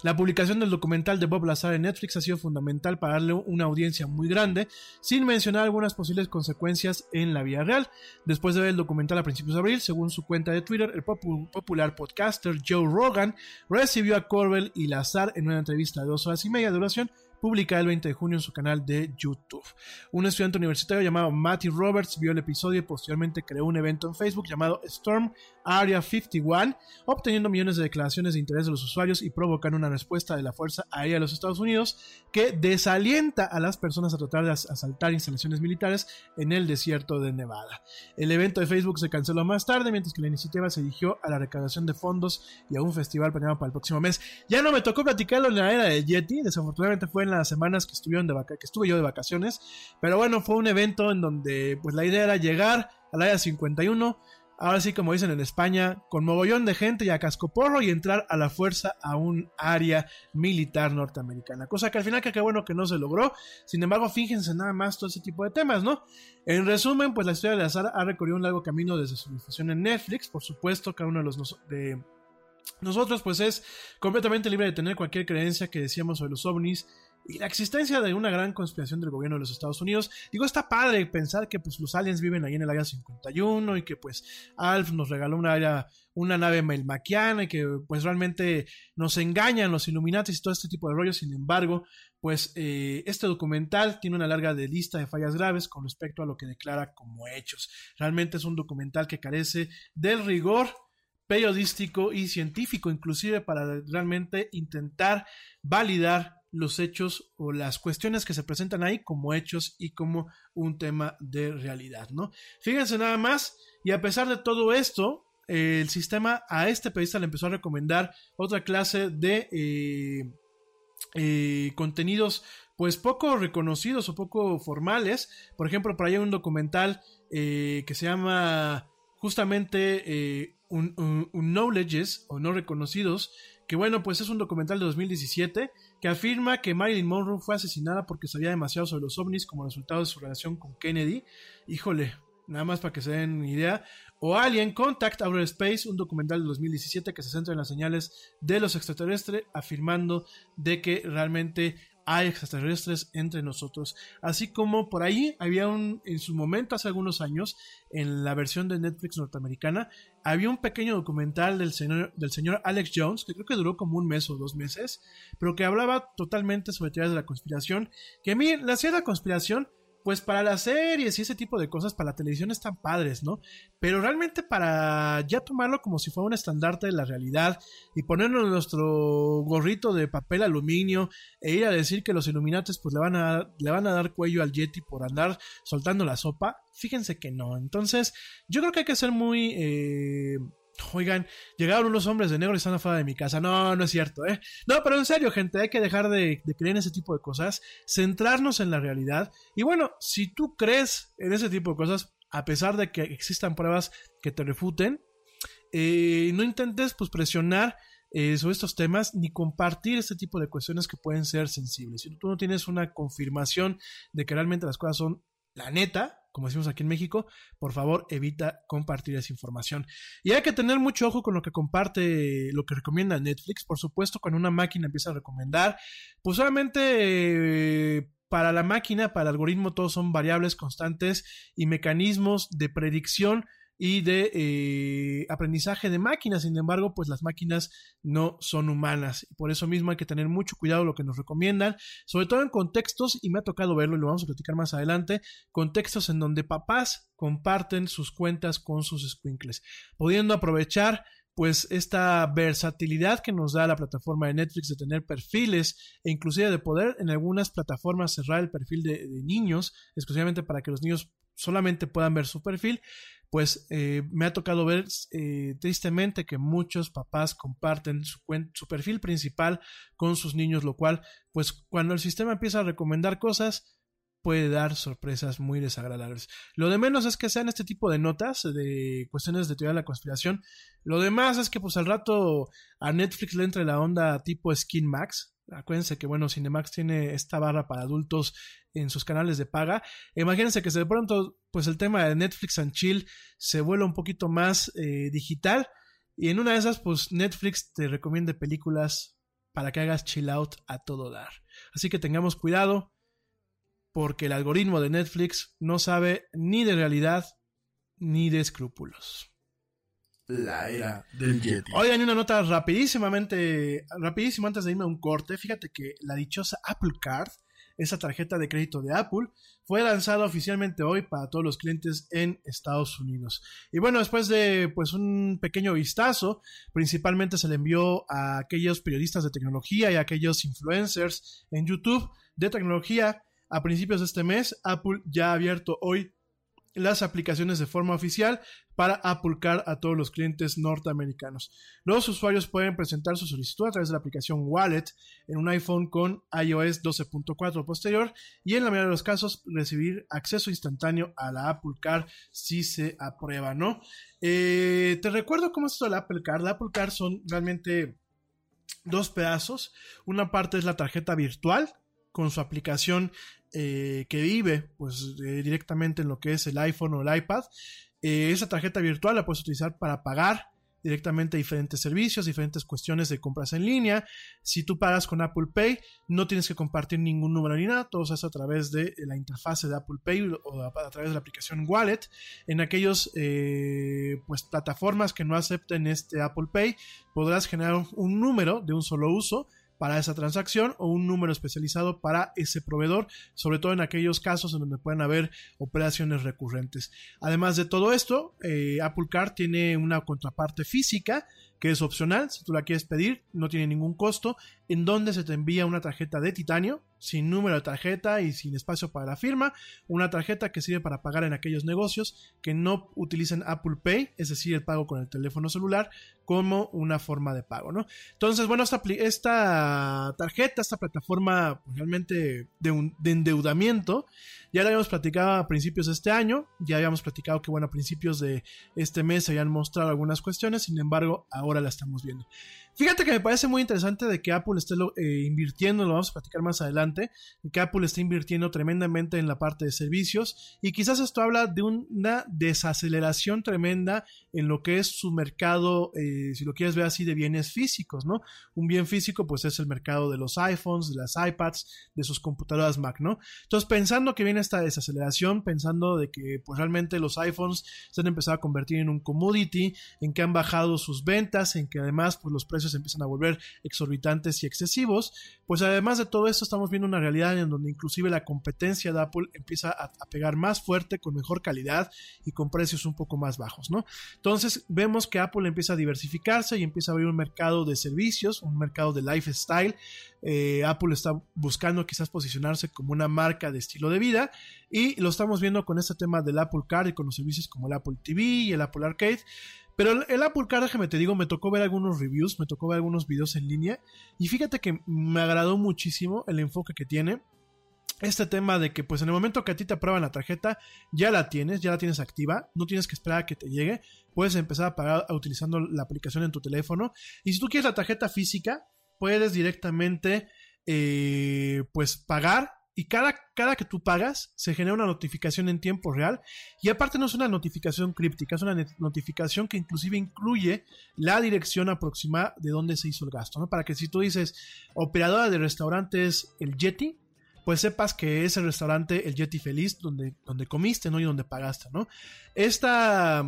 La publicación del documental de Bob Lazar en Netflix ha sido fundamental para darle una audiencia muy grande, sin mencionar algunas posibles consecuencias en la vida real. Después de ver el documental a principios de abril, según su cuenta de Twitter, el popular podcaster Joe Rogan recibió a Corbell y Lazar en una entrevista de dos horas y media de duración publicada el 20 de junio en su canal de YouTube. Un estudiante universitario llamado Matty Roberts vio el episodio y posteriormente creó un evento en Facebook llamado Storm Area 51, obteniendo millones de declaraciones de interés de los usuarios y provocando una respuesta de la Fuerza Aérea de los Estados Unidos que desalienta a las personas a tratar de asaltar instalaciones militares en el desierto de Nevada. El evento de Facebook se canceló más tarde, mientras que la iniciativa se dirigió a la recaudación de fondos y a un festival planeado para el próximo mes. Ya no me tocó platicarlo en la era de Yeti, desafortunadamente fue en las semanas que, estuvieron de que estuve yo de vacaciones. Pero bueno, fue un evento en donde pues la idea era llegar al área 51. Ahora sí, como dicen en España, con mogollón de gente y a cascoporro y entrar a la fuerza a un área militar norteamericana. Cosa que al final que qué bueno que no se logró. Sin embargo, fíjense nada más todo ese tipo de temas, ¿no? En resumen, pues la historia de Azar ha recorrido un largo camino desde su difusión en Netflix. Por supuesto, cada uno de de nosotros pues es completamente libre de tener cualquier creencia que decíamos sobre los ovnis y la existencia de una gran conspiración del gobierno de los Estados Unidos. Digo, está padre pensar que pues, los aliens viven ahí en el área 51 y que pues Alf nos regaló una, área, una nave melmaquiana y que pues realmente nos engañan los Illuminati y todo este tipo de rollos. Sin embargo, pues eh, este documental tiene una larga lista de fallas graves con respecto a lo que declara como hechos. Realmente es un documental que carece del rigor periodístico y científico, inclusive para realmente intentar validar los hechos o las cuestiones que se presentan ahí como hechos y como un tema de realidad, ¿no? Fíjense nada más, y a pesar de todo esto, el sistema a este periodista le empezó a recomendar otra clase de eh, eh, contenidos pues poco reconocidos o poco formales. Por ejemplo, por ahí hay un documental eh, que se llama justamente un, un, o no reconocidos, que bueno, pues es un documental de 2017 que afirma que Marilyn Monroe fue asesinada porque sabía demasiado sobre los ovnis como resultado de su relación con Kennedy. Híjole, nada más para que se den idea. O Alien Contact Outer Space, un documental de 2017 que se centra en las señales de los extraterrestres, afirmando de que realmente hay extraterrestres entre nosotros. Así como por ahí había un, en su momento, hace algunos años, en la versión de Netflix norteamericana, había un pequeño documental del señor, del señor Alex Jones, que creo que duró como un mes o dos meses, pero que hablaba totalmente sobre teorías de la conspiración, que a la cierta conspiración pues para las series y ese tipo de cosas, para la televisión están padres, ¿no? Pero realmente para ya tomarlo como si fuera un estandarte de la realidad y ponernos nuestro gorrito de papel aluminio e ir a decir que los Illuminates pues le van a, le van a dar cuello al Yeti por andar soltando la sopa, fíjense que no. Entonces, yo creo que hay que ser muy... Eh, oigan, llegaron unos hombres de negro y están afuera de mi casa. No, no es cierto, ¿eh? No, pero en serio, gente, hay que dejar de, creer en ese tipo de cosas, centrarnos en la realidad. Y bueno, si tú crees en ese tipo de cosas, a pesar de que existan pruebas que te refuten, eh, no intentes pues presionar eh, sobre estos temas ni compartir este tipo de cuestiones que pueden ser sensibles. Si tú no tienes una confirmación de que realmente las cosas son la neta, como decimos aquí en México, por favor evita compartir esa información. Y hay que tener mucho ojo con lo que comparte, lo que recomienda Netflix. Por supuesto, cuando una máquina empieza a recomendar, pues solamente para la máquina, para el algoritmo, todos son variables constantes y mecanismos de predicción y de eh, aprendizaje de máquinas. Sin embargo, pues las máquinas no son humanas. Y por eso mismo hay que tener mucho cuidado lo que nos recomiendan, sobre todo en contextos, y me ha tocado verlo y lo vamos a platicar más adelante, contextos en donde papás comparten sus cuentas con sus squinkles, pudiendo aprovechar pues esta versatilidad que nos da la plataforma de Netflix de tener perfiles e inclusive de poder en algunas plataformas cerrar el perfil de, de niños, exclusivamente para que los niños solamente puedan ver su perfil, pues eh, me ha tocado ver eh, tristemente que muchos papás comparten su, perfil principal con sus niños, lo cual, pues cuando el sistema empieza a recomendar cosas, puede dar sorpresas muy desagradables. Lo de menos es que sean este tipo de notas de cuestiones de teoría de la conspiración. Lo demás es que pues al rato a Netflix le entre la onda tipo Skin Max, Acuérdense que, bueno, Cinemax tiene esta barra para adultos en sus canales de paga. Imagínense que de pronto, pues el tema de Netflix and Chill se vuelve un poquito más eh, digital. Y en una de esas, pues Netflix te recomienda películas para que hagas chill out a todo dar. Así que tengamos cuidado, porque el algoritmo de Netflix no sabe ni de realidad ni de escrúpulos la era del Yeti. Oigan, una nota rapidísimamente, rapidísimo antes de irme a un corte. Fíjate que la dichosa Apple Card, esa tarjeta de crédito de Apple, fue lanzada oficialmente hoy para todos los clientes en Estados Unidos. Y bueno, después de pues un pequeño vistazo, principalmente se le envió a aquellos periodistas de tecnología y a aquellos influencers en YouTube de tecnología. A principios de este mes, Apple ya ha abierto hoy las aplicaciones de forma oficial para Apple Card a todos los clientes norteamericanos. Los usuarios pueden presentar su solicitud a través de la aplicación Wallet en un iPhone con iOS 12.4 posterior y en la mayoría de los casos recibir acceso instantáneo a la Apple si se aprueba, ¿no? Eh, te recuerdo cómo es esto de la Apple Card. La Apple Card son realmente dos pedazos. Una parte es la tarjeta virtual con su aplicación eh, que vive pues eh, directamente en lo que es el iPhone o el iPad. Eh, esa tarjeta virtual la puedes utilizar para pagar directamente diferentes servicios, diferentes cuestiones de compras en línea. Si tú pagas con Apple Pay, no tienes que compartir ningún número ni nada, todo se hace a través de la interfase de Apple Pay o a, través de la aplicación Wallet. En aquellos pues plataformas que no acepten este Apple Pay, podrás generar un número de un solo uso para esa transacción o un número especializado para ese proveedor, sobre todo en aquellos casos en donde pueden haber operaciones recurrentes. Además de todo esto, eh, Apple Card tiene una contraparte física que es opcional, si tú la quieres pedir, no tiene ningún costo, en donde se te envía una tarjeta de titanio, sin número de tarjeta y sin espacio para la firma, una tarjeta que sirve para pagar en aquellos negocios que no utilicen Apple Pay, es decir, el pago con el teléfono celular, como una forma de pago, ¿no? Entonces, bueno, esta, esta tarjeta, esta plataforma pues, realmente de, de endeudamiento, ya lo habíamos platicado a principios de este año, ya habíamos platicado que, bueno, a principios de este mes se habían mostrado algunas cuestiones, sin embargo, ahora la estamos viendo. Fíjate que me parece muy interesante de que Apple esté eh, invirtiendo, lo vamos a platicar más adelante, que Apple esté invirtiendo tremendamente en la parte de servicios y quizás esto habla de una desaceleración tremenda en lo que es su mercado, eh, si lo quieres ver así, de bienes físicos, ¿no? Un bien físico pues es el mercado de los iPhones, de las iPads, de sus computadoras Mac, ¿no? Entonces pensando que viene esta desaceleración, pensando de que pues realmente los iPhones se han empezado a convertir en un commodity, en que han bajado sus ventas, en que además pues los precios empiezan a volver exorbitantes y excesivos, pues además de todo esto estamos viendo una realidad en donde inclusive la competencia de Apple empieza a, pegar más fuerte, con mejor calidad y con precios un poco más bajos, ¿no? Entonces vemos que Apple empieza a diversificarse y empieza a abrir un mercado de servicios, un mercado de lifestyle. Eh, Apple está buscando quizás posicionarse como una marca de estilo de vida y lo estamos viendo con este tema del Apple Card y con los servicios como el Apple TV y el Apple Arcade Pero el, Apple Card, déjame te digo, me tocó ver algunos reviews, me tocó ver algunos videos en línea y fíjate que me agradó muchísimo el enfoque que tiene este tema de que pues en el momento que a ti te aprueban la tarjeta, ya la tienes, ya la tienes activa, no tienes que esperar a que te llegue, puedes empezar a pagar utilizando la aplicación en tu teléfono y si tú quieres la tarjeta física, puedes directamente eh, pues pagar y cada, cada que tú pagas se genera una notificación en tiempo real y aparte no es una notificación críptica, es una notificación que inclusive incluye la dirección aproximada de dónde se hizo el gasto, ¿no? Para que si tú dices operadora de restaurantes el Yeti, pues sepas que es el restaurante El Yeti Feliz donde, donde comiste, ¿no? Y donde pagaste, ¿no? Esta,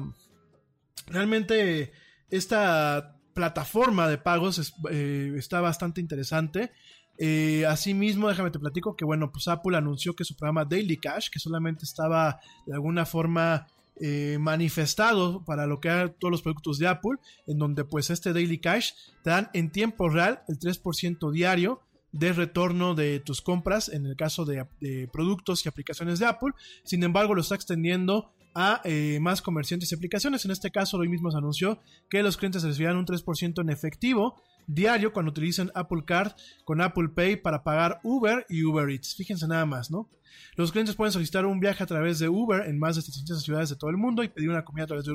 realmente, esta plataforma de pagos eh, está bastante interesante. Eh, asimismo, déjame te platico que, bueno, pues Apple anunció que su programa Daily Cash, que solamente estaba de alguna forma eh, manifestado para lo que eran todos los productos de Apple, en donde pues este Daily Cash te dan en tiempo real el 3% diario de retorno de tus compras en el caso de, productos y aplicaciones de Apple. Sin embargo, lo está extendiendo a eh, más comerciantes y aplicaciones. En este caso, hoy mismo se anunció que los clientes recibirán un 3% en efectivo diario cuando utilicen Apple Card con Apple Pay para pagar Uber y Uber Eats. Fíjense nada más, ¿no? Los clientes pueden solicitar un viaje a través de Uber en más de 300 ciudades de todo el mundo y pedir una comida a través de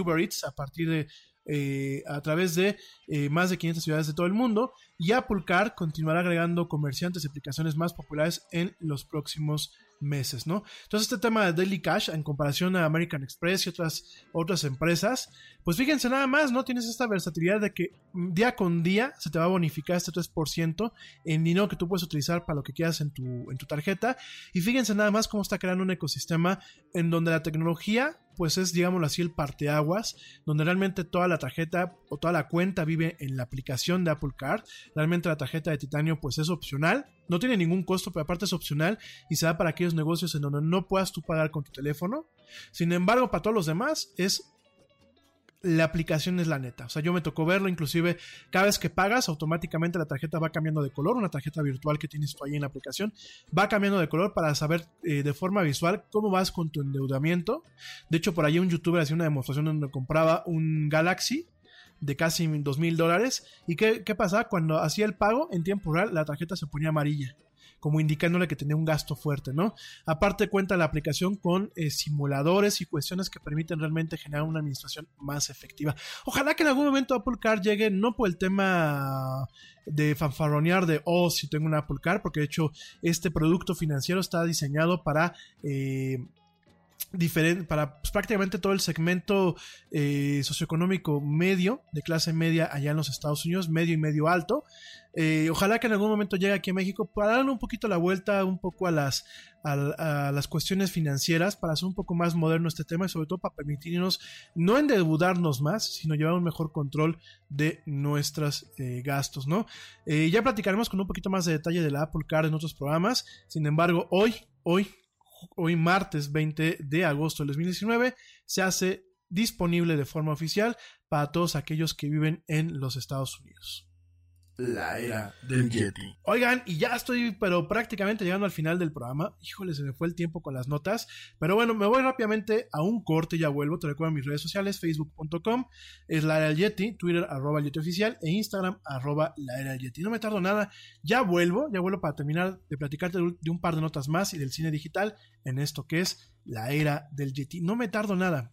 Uber Eats a partir de eh, a través de eh, más de 500 ciudades de todo el mundo y Apple Card continuará agregando comerciantes y aplicaciones más populares en los próximos meses, ¿no? Entonces este tema de Daily Cash en comparación a American Express y otras, otras empresas, pues fíjense nada más, ¿no? Tienes esta versatilidad de que día con día se te va a bonificar este 3% en dinero que tú puedes utilizar para lo que quieras en tu, en tu tarjeta y fíjense nada más cómo está creando un ecosistema en donde la tecnología pues es, digámoslo así, el parteaguas, donde realmente toda la tarjeta o toda la cuenta vive en la aplicación de Apple Card. Realmente la tarjeta de titanio pues es opcional, no tiene ningún costo, pero aparte es opcional y se da para aquellos negocios en donde no puedas tú pagar con tu teléfono. Sin embargo, para todos los demás es la aplicación es la neta. O sea, yo me tocó verlo, inclusive cada vez que pagas, automáticamente la tarjeta va cambiando de color, una tarjeta virtual que tienes ahí en la aplicación, va cambiando de color para saber eh, de forma visual cómo vas con tu endeudamiento. De hecho, por ahí un youtuber hacía una demostración donde compraba un Galaxy de casi dos mil dólares. ¿Y qué, qué pasaba? Cuando hacía el pago en tiempo real, la tarjeta se ponía amarilla como indicándole que tenía un gasto fuerte, ¿no? Aparte cuenta la aplicación con eh, simuladores y cuestiones que permiten realmente generar una administración más efectiva. Ojalá que en algún momento Apple Car llegue, no por el tema de fanfarronear de, oh, si tengo un Apple Car, porque de hecho este producto financiero está diseñado para... Eh, diferente para pues, prácticamente todo el segmento eh, socioeconómico medio, de clase media allá en los Estados Unidos, medio y medio alto. Eh, ojalá que en algún momento llegue aquí a México para darle un poquito la vuelta un poco a las, a, las cuestiones financieras, para hacer un poco más moderno este tema y sobre todo para permitirnos no endeudarnos más, sino llevar un mejor control de nuestros eh, gastos, ¿no? ya platicaremos con un poquito más de detalle de la Apple Card en otros programas, sin embargo, hoy, hoy hoy martes 20 de agosto del 2019 se hace disponible de forma oficial para todos aquellos que viven en los Estados Unidos la era del Yeti. Oigan, y ya estoy, pero prácticamente llegando al final del programa. Híjole, se me fue el tiempo con las notas. Pero bueno, me voy rápidamente a un corte y ya vuelvo. Te recuerdo mis redes sociales, facebook.com, es la era del Yeti, Twitter, arroba Yeti oficial, e Instagram, arroba la era del Yeti. No me tardo nada, ya vuelvo, ya vuelvo para terminar de platicarte de un par de notas más y del cine digital en esto que es la era del Yeti. No me tardo nada.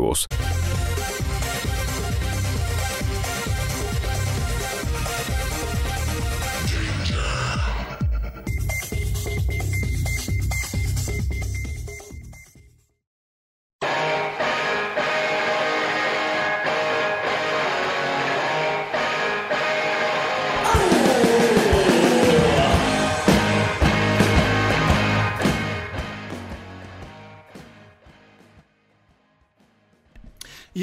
Y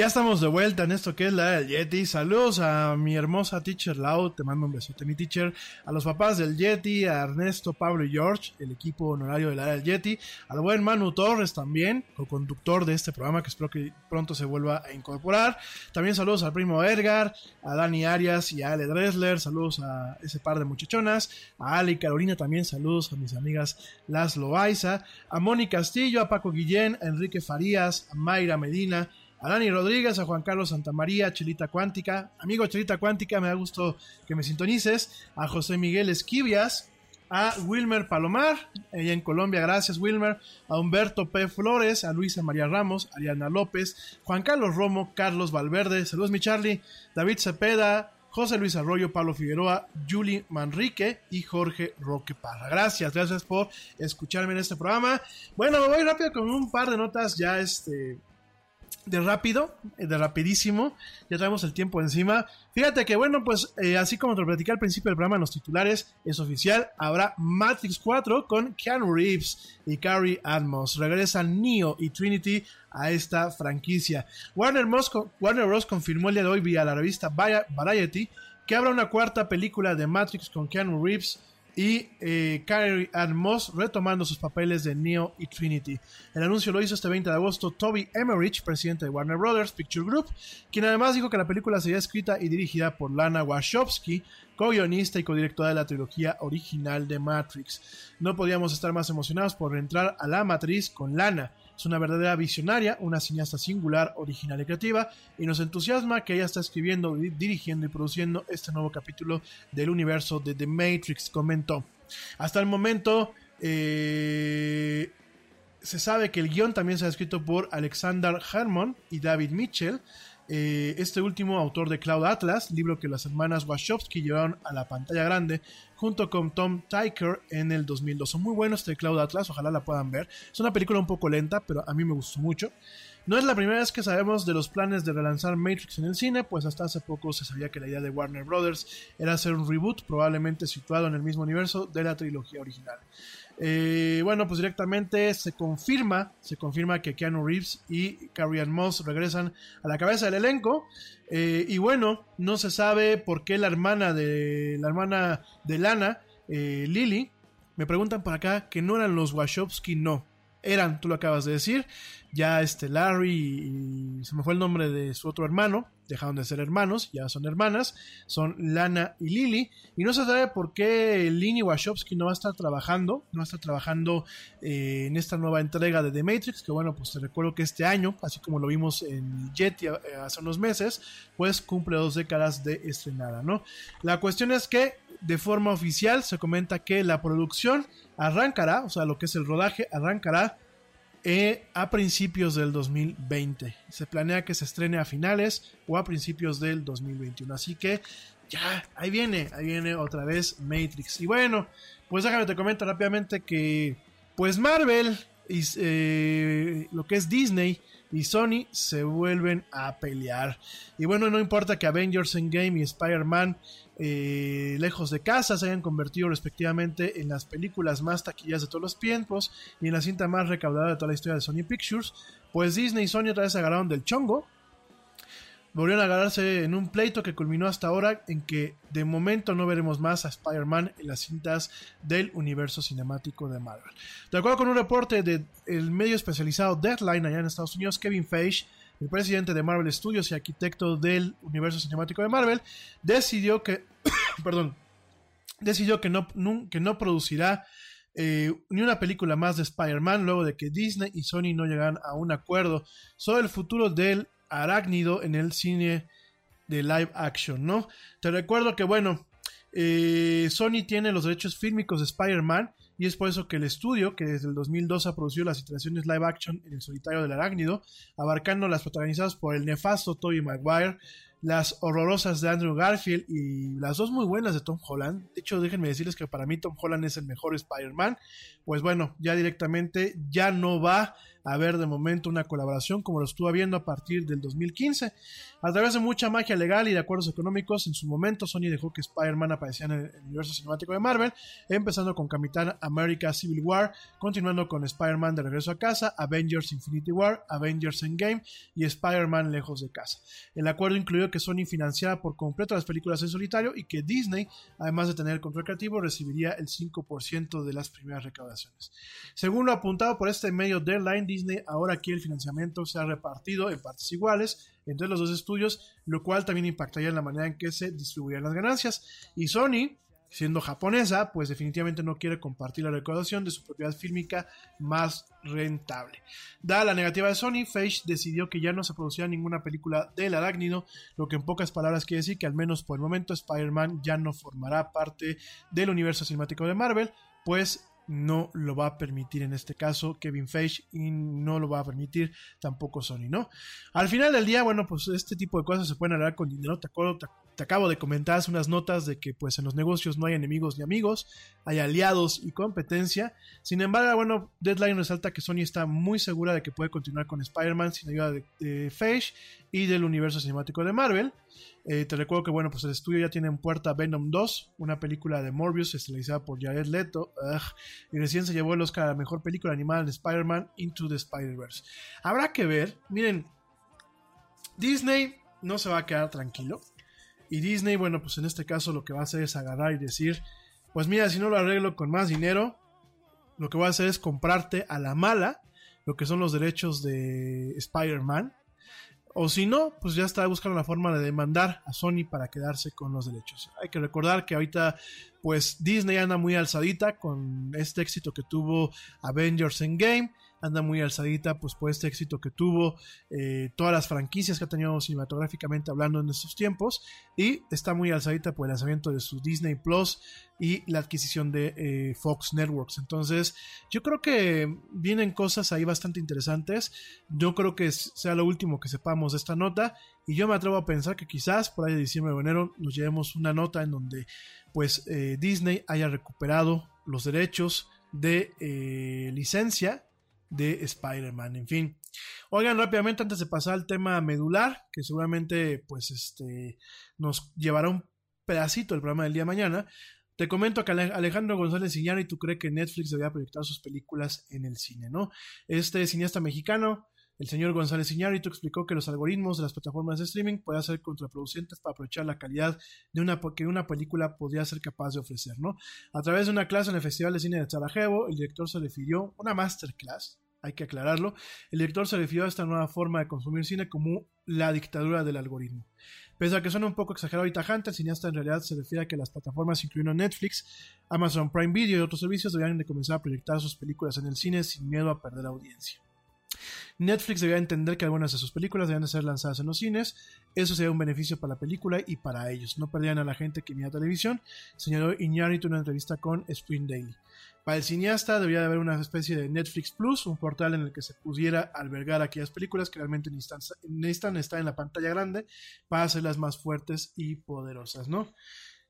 estamos de vuelta en esto que es la del Yeti. Saludos a mi hermosa teacher Lau, te mando un besote mi teacher. A los papás del Yeti, a Ernesto, Pablo y George, el equipo honorario de la del Yeti. Al buen Manu Torres también, co-conductor de este programa que espero que pronto se vuelva a incorporar. También saludos al primo Edgar, a Dani Arias y a Ale Dresler. Saludos a ese par de muchachonas. A Ale y Carolina también saludos a mis amigas Las Loaiza. A Moni Castillo, a Paco Guillén, a Enrique Farías, a Mayra Medina a Dani Rodríguez, a Juan Carlos Santamaría, a Chelita Cuántica, amigo Chelita Cuántica, me da gusto que me sintonices, a José Miguel Esquivias, a Wilmer Palomar, ella en Colombia, gracias Wilmer, a Humberto P. Flores, a Luisa María Ramos, Ariana López, Juan Carlos Romo, Carlos Valverde, saludos mi Charlie, David Cepeda, José Luis Arroyo, Pablo Figueroa, Julie Manrique y Jorge Roque Parra. Gracias, gracias por escucharme en este programa. Bueno, me voy rápido con un par de notas ya este de rápido, de rapidísimo, ya traemos el tiempo encima. Fíjate que bueno, pues eh, así como te lo platicé al principio del programa en los titulares, es oficial, habrá Matrix 4 con Keanu Reeves y Carrie Atmos. Regresan Neo y Trinity a esta franquicia. Warner, Warner Bros. confirmó el día de hoy vía la revista Variety que habrá una cuarta película de Matrix con Keanu Reeves y eh, Carrie Ann Moss retomando sus papeles de Neo y Trinity. El anuncio lo hizo este 20 de agosto Toby Emmerich, presidente de Warner Brothers Picture Group, quien además dijo que la película sería escrita y dirigida por Lana Wachowski, co-guionista y codirectora de la trilogía original de Matrix. No podíamos estar más emocionados por entrar a la matriz con Lana. Es una verdadera visionaria, una cineasta singular, original y creativa, y nos entusiasma que ella está escribiendo, dirigiendo y produciendo este nuevo capítulo del universo de The Matrix, comentó. Hasta el momento, eh, se sabe que el guion también se ha escrito por Alexander Herman y David Mitchell, eh, este último autor de Cloud Atlas, libro que las hermanas Wachowski llevaron a la pantalla grande junto con Tom Tyker en el 2002. Son muy buenos este Cloud Atlas, ojalá la puedan ver. Es una película un poco lenta, pero a mí me gustó mucho. No es la primera vez que sabemos de los planes de relanzar Matrix en el cine, pues hasta hace poco se sabía que la idea de Warner Brothers era hacer un reboot, probablemente situado en el mismo universo de la trilogía original. Eh, bueno, pues directamente se confirma, se confirma que Keanu Reeves y Carrie Moss regresan a la cabeza del elenco. Eh, y bueno, no se sabe por qué la hermana de la hermana de Lana, eh, Lily, me preguntan por acá que no eran los Wachowski, no. Eran, tú lo acabas de decir, ya este Larry y se me fue el nombre de su otro hermano, dejaron de ser hermanos, ya son hermanas, son Lana y Lily, y no se sabe por qué Lini Wachowski no va a estar trabajando, no va a trabajando eh, en esta nueva entrega de The Matrix, que bueno, pues te recuerdo que este año, así como lo vimos en Jetty eh, hace unos meses, pues cumple dos décadas de estrenada, ¿no? La cuestión es que de forma oficial se comenta que la producción arrancará, o sea, lo que es el rodaje arrancará eh, a principios del 2020. Se planea que se estrene a finales o a principios del 2021. Así que ya, ahí viene, ahí viene otra vez Matrix. Y bueno, pues déjame te comento rápidamente que, pues Marvel y, eh, lo que es Disney y Sony se vuelven a pelear. Y bueno, no importa que Avengers Endgame y Spider-Man eh, lejos de casa se hayan convertido respectivamente en las películas más taquillas de todos los tiempos y en la cinta más recaudada de toda la historia de Sony Pictures, pues Disney y Sony otra vez agarraron del chongo volvieron a agarrarse en un pleito que culminó hasta ahora en que de momento no veremos más a Spider-Man en las cintas del universo cinemático de Marvel. De acuerdo con un reporte del medio especializado Deadline allá en Estados Unidos, Kevin Feige, el presidente de Marvel Studios y arquitecto del universo cinemático de Marvel, decidió que, perdón, decidió que no, que no producirá eh, ni una película más de Spider-Man luego de que Disney y Sony no llegaran a un acuerdo sobre el futuro del arácnido en el cine de live action, ¿no? Te recuerdo que, bueno, eh, Sony tiene los derechos fílmicos de Spider-Man y es por eso que el estudio, que desde el 2002 ha producido las iteraciones live action en el solitario del arácnido, abarcando las protagonizadas por el nefasto Tobey Maguire, las horrorosas de Andrew Garfield y las dos muy buenas de Tom Holland. De hecho, déjenme decirles que para mí Tom Holland es el mejor Spider-Man. Pues bueno, ya directamente ya no va haber de momento una colaboración como lo estuvo habiendo a partir del 2015. A través de mucha magia legal y de acuerdos económicos, en su momento Sony dejó que Spider-Man apareciera en el universo cinemático de Marvel, empezando con Capitán America Civil War, continuando con Spider-Man de regreso a casa, Avengers Infinity War, Avengers Endgame y Spider-Man lejos de casa. El acuerdo incluyó que Sony financiara por completo las películas en solitario y que Disney, además de tener el control creativo, recibiría el 5% de las primeras recaudaciones. Según lo apuntado por este medio Deadline, Disney ahora aquí el financiamiento se ha repartido en partes iguales entre los dos estudios, lo cual también impactaría en la manera en que se distribuirían las ganancias. Y Sony, siendo japonesa, pues definitivamente no quiere compartir la recaudación de su propiedad fílmica más rentable. Dada la negativa de Sony, Feige decidió que ya no se producirá ninguna película del arácnido, lo que en pocas palabras quiere decir que al menos por el momento Spider-Man ya no formará parte del universo cinemático de Marvel, pues no lo va a permitir en este caso Kevin Feige y no lo va a permitir tampoco Sony, ¿no? Al final del día, bueno, pues este tipo de cosas se pueden arreglar con dinero, te acuerdo, te, acabo de comentar unas notas de que pues en los negocios no hay enemigos ni amigos, hay aliados y competencia, sin embargo, bueno, Deadline resalta que Sony está muy segura de que puede continuar con Spider-Man sin ayuda de, de Feige y del universo cinemático de Marvel, eh, te recuerdo que, bueno, pues el estudio ya tiene en puerta Venom 2, una película de Morbius estelarizada por Jared Leto, y recién se llevó el Oscar a la mejor película animada de Spider-Man Into the Spider-Verse. Habrá que ver, miren, Disney no se va a quedar tranquilo, y Disney, bueno, pues en este caso lo que va a hacer es agarrar y decir, pues mira, si no lo arreglo con más dinero, lo que voy a hacer es comprarte a la mala lo que son los derechos de Spider-Man o si no, pues ya está buscando la forma de demandar a Sony para quedarse con los derechos. Hay que recordar que ahorita, pues Disney anda muy alzadita con este éxito que tuvo Avengers Endgame anda muy alzadita pues por este éxito que tuvo eh, todas las franquicias que ha tenido cinematográficamente hablando en estos tiempos y está muy alzadita por el lanzamiento de su Disney Plus y la adquisición de eh, Fox Networks. Entonces yo creo que vienen cosas ahí bastante interesantes. Yo creo que sea lo último que sepamos de esta nota y yo me atrevo a pensar que quizás por ahí de diciembre o enero nos llevemos una nota en donde pues eh, Disney haya recuperado los derechos de licencia de Spider-Man. En fin. Oigan, rápidamente, antes de pasar al tema medular, que seguramente pues este nos llevará un pedacito del programa del día de mañana. Te comento que Alejandro González Iñárritu cree que Netflix debería proyectar sus películas en el cine, ¿no? Este cineasta mexicano el señor González Iñárritu explicó que los algoritmos de las plataformas de streaming pueden ser contraproducentes para aprovechar la calidad de una que una película podría ser capaz de ofrecer, ¿no? A través de una clase en el Festival de Cine de Sarajevo, el director se refirió, una masterclass, hay que aclararlo, el director se refirió a esta nueva forma de consumir cine como la dictadura del algoritmo. Pese a que suena un poco exagerado y tajante, el cineasta en realidad se refiere a que las plataformas, incluyendo Netflix, Amazon Prime Video y otros servicios, deberían de comenzar a proyectar sus películas en el cine sin miedo a perder audiencia. Netflix debía entender que algunas de sus películas debían de ser lanzadas en los cines. Eso sería un beneficio para la película y para ellos. No perdían a la gente que mira televisión, señaló Iñárritu en una entrevista con Spring Daily. Para el cineasta debería de haber una especie de Netflix Plus, un portal en el que se pudiera albergar aquellas películas que realmente necesitan, estar en la pantalla grande para hacerlas más fuertes y poderosas, ¿no?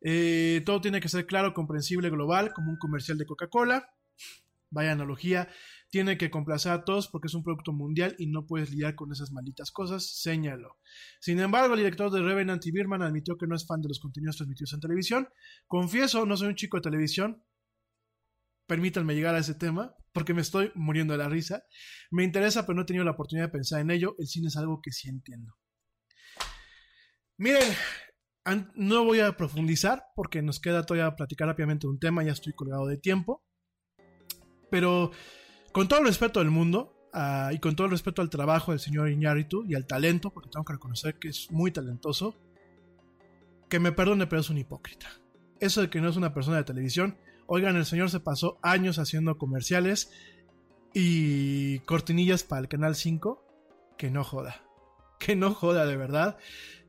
Eh, todo tiene que ser claro, comprensible, global, como un comercial de Coca-Cola. Vaya analogía, tiene que complacer a todos porque es un producto mundial y no puedes lidiar con esas malditas cosas, señaló. Sin embargo, el director de Revenant y Birman admitió que no es fan de los contenidos transmitidos en televisión. Confieso, no soy un chico de televisión. Permítanme llegar a ese tema porque me estoy muriendo de la risa. Me interesa, pero no he tenido la oportunidad de pensar en ello. El cine es algo que sí entiendo. Miren, no voy a profundizar porque nos queda todavía platicar rápidamente un tema, ya estoy colgado de tiempo. Pero con todo el respeto del mundo uh, y con todo el respeto al trabajo del señor Iñárritu y al talento, porque tengo que reconocer que es muy talentoso, que me perdone, pero es un hipócrita. Eso de que no es una persona de televisión. Oigan, el señor se pasó años haciendo comerciales y cortinillas para el Canal 5. Que no joda. Que no joda de verdad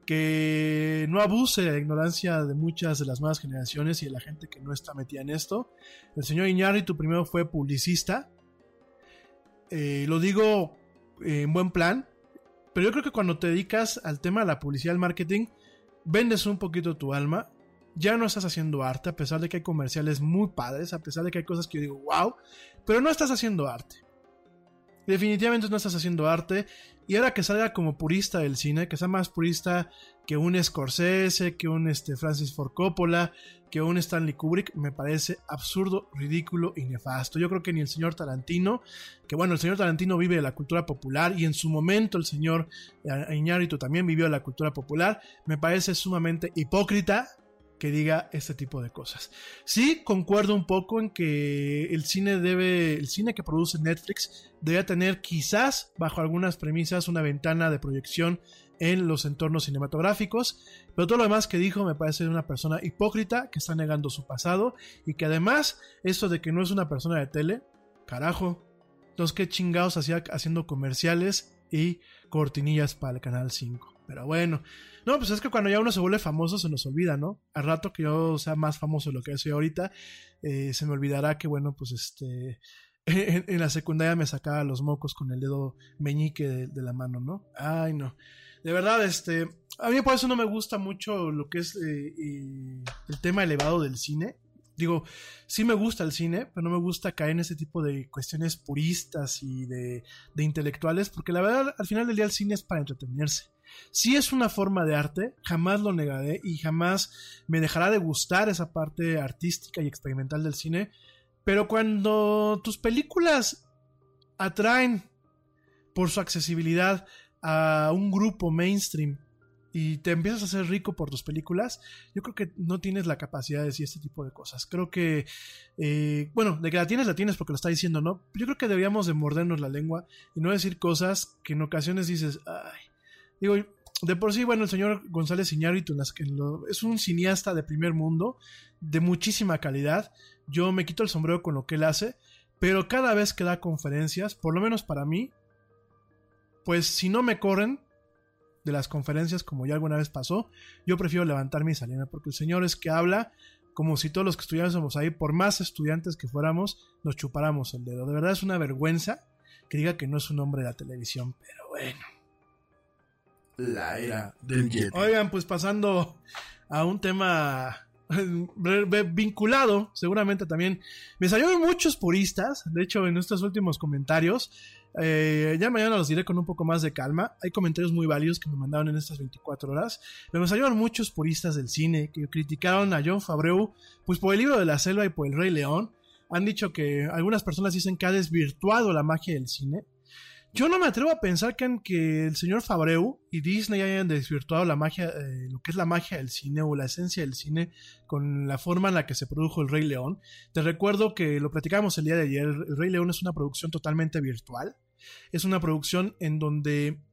que no abuse de la ignorancia de muchas de las nuevas generaciones y de la gente que no está metida en esto. El señor Iñárritu primero fue publicista. Eh, lo digo en buen plan. Pero yo creo que cuando te dedicas al tema de la publicidad el marketing, vendes un poquito tu alma. Ya no estás haciendo arte, a pesar de que hay comerciales muy padres, a pesar de que hay cosas que yo digo, wow, pero no estás haciendo arte. Definitivamente no estás haciendo arte. Y ahora que salga como purista del cine, que sea más purista que un Scorsese, que un este, Francis Ford Coppola, que un Stanley Kubrick, me parece absurdo, ridículo y nefasto. Yo creo que ni el señor Tarantino, que bueno, el señor Tarantino vive de la cultura popular y en su momento el señor Iñárritu también vivió de la cultura popular, me parece sumamente hipócrita que diga este tipo de cosas. Sí, concuerdo un poco en que el cine debe, el cine que produce Netflix debe tener quizás bajo algunas premisas una ventana de proyección en los entornos cinematográficos, pero todo lo demás que dijo me parece una persona hipócrita que está negando su pasado y que además esto de que no es una persona de tele, carajo, entonces qué chingados hacía haciendo comerciales y cortinillas para el canal 5. Pero bueno, no, pues es que cuando ya uno se vuelve famoso se nos olvida, ¿no? Al rato que yo sea más famoso de lo que soy ahorita, eh, se me olvidará que, bueno, pues este. En, la secundaria me sacaba los mocos con el dedo meñique de, la mano, ¿no? Ay, no. De verdad, este. A mí por eso no me gusta mucho lo que es eh, eh, el tema elevado del cine. Digo, sí me gusta el cine, pero no me gusta caer en ese tipo de cuestiones puristas y de, de intelectuales, porque la verdad, al final del día el cine es para entretenerse. Si es una forma de arte, jamás lo negaré y jamás me dejará de gustar esa parte artística y experimental del cine. Pero cuando tus películas atraen por su accesibilidad a un grupo mainstream y te empiezas a hacer rico por tus películas, yo creo que no tienes la capacidad de decir este tipo de cosas. Creo que, eh, bueno, de que la tienes, la tienes porque lo está diciendo, ¿no? Yo creo que deberíamos de mordernos la lengua y no decir cosas que en ocasiones dices, ay, Digo, de por sí, bueno, el señor González Iñárritu es un cineasta de primer mundo, de muchísima calidad. Yo me quito el sombrero con lo que él hace, pero cada vez que da conferencias, por lo menos para mí, pues si no me corren de las conferencias como ya alguna vez pasó, yo prefiero levantarme y salirme, porque el señor es que habla como si todos los que estudiásemos ahí, por más estudiantes que fuéramos, nos chupáramos el dedo. De verdad es una vergüenza que diga que no es un hombre de la televisión, pero bueno la era del Yeti. Oigan, pues pasando a un tema vinculado, seguramente también. Me salieron muchos puristas, de hecho, en estos últimos comentarios. Eh, ya mañana los diré con un poco más de calma. Hay comentarios muy válidos que me mandaron en estas 24 horas. Pero me salieron muchos puristas del cine que criticaron a John Fabreu, pues por el libro de la selva y por el Rey León. Han dicho que algunas personas dicen que ha desvirtuado la magia del cine. Yo no me atrevo a pensar que, que el señor Fabreu y Disney hayan desvirtuado la magia, eh, lo que es la magia del cine o la esencia del cine con la forma en la que se produjo El Rey León. Te recuerdo que lo platicamos el día de ayer, El Rey León es una producción totalmente virtual. Es una producción en donde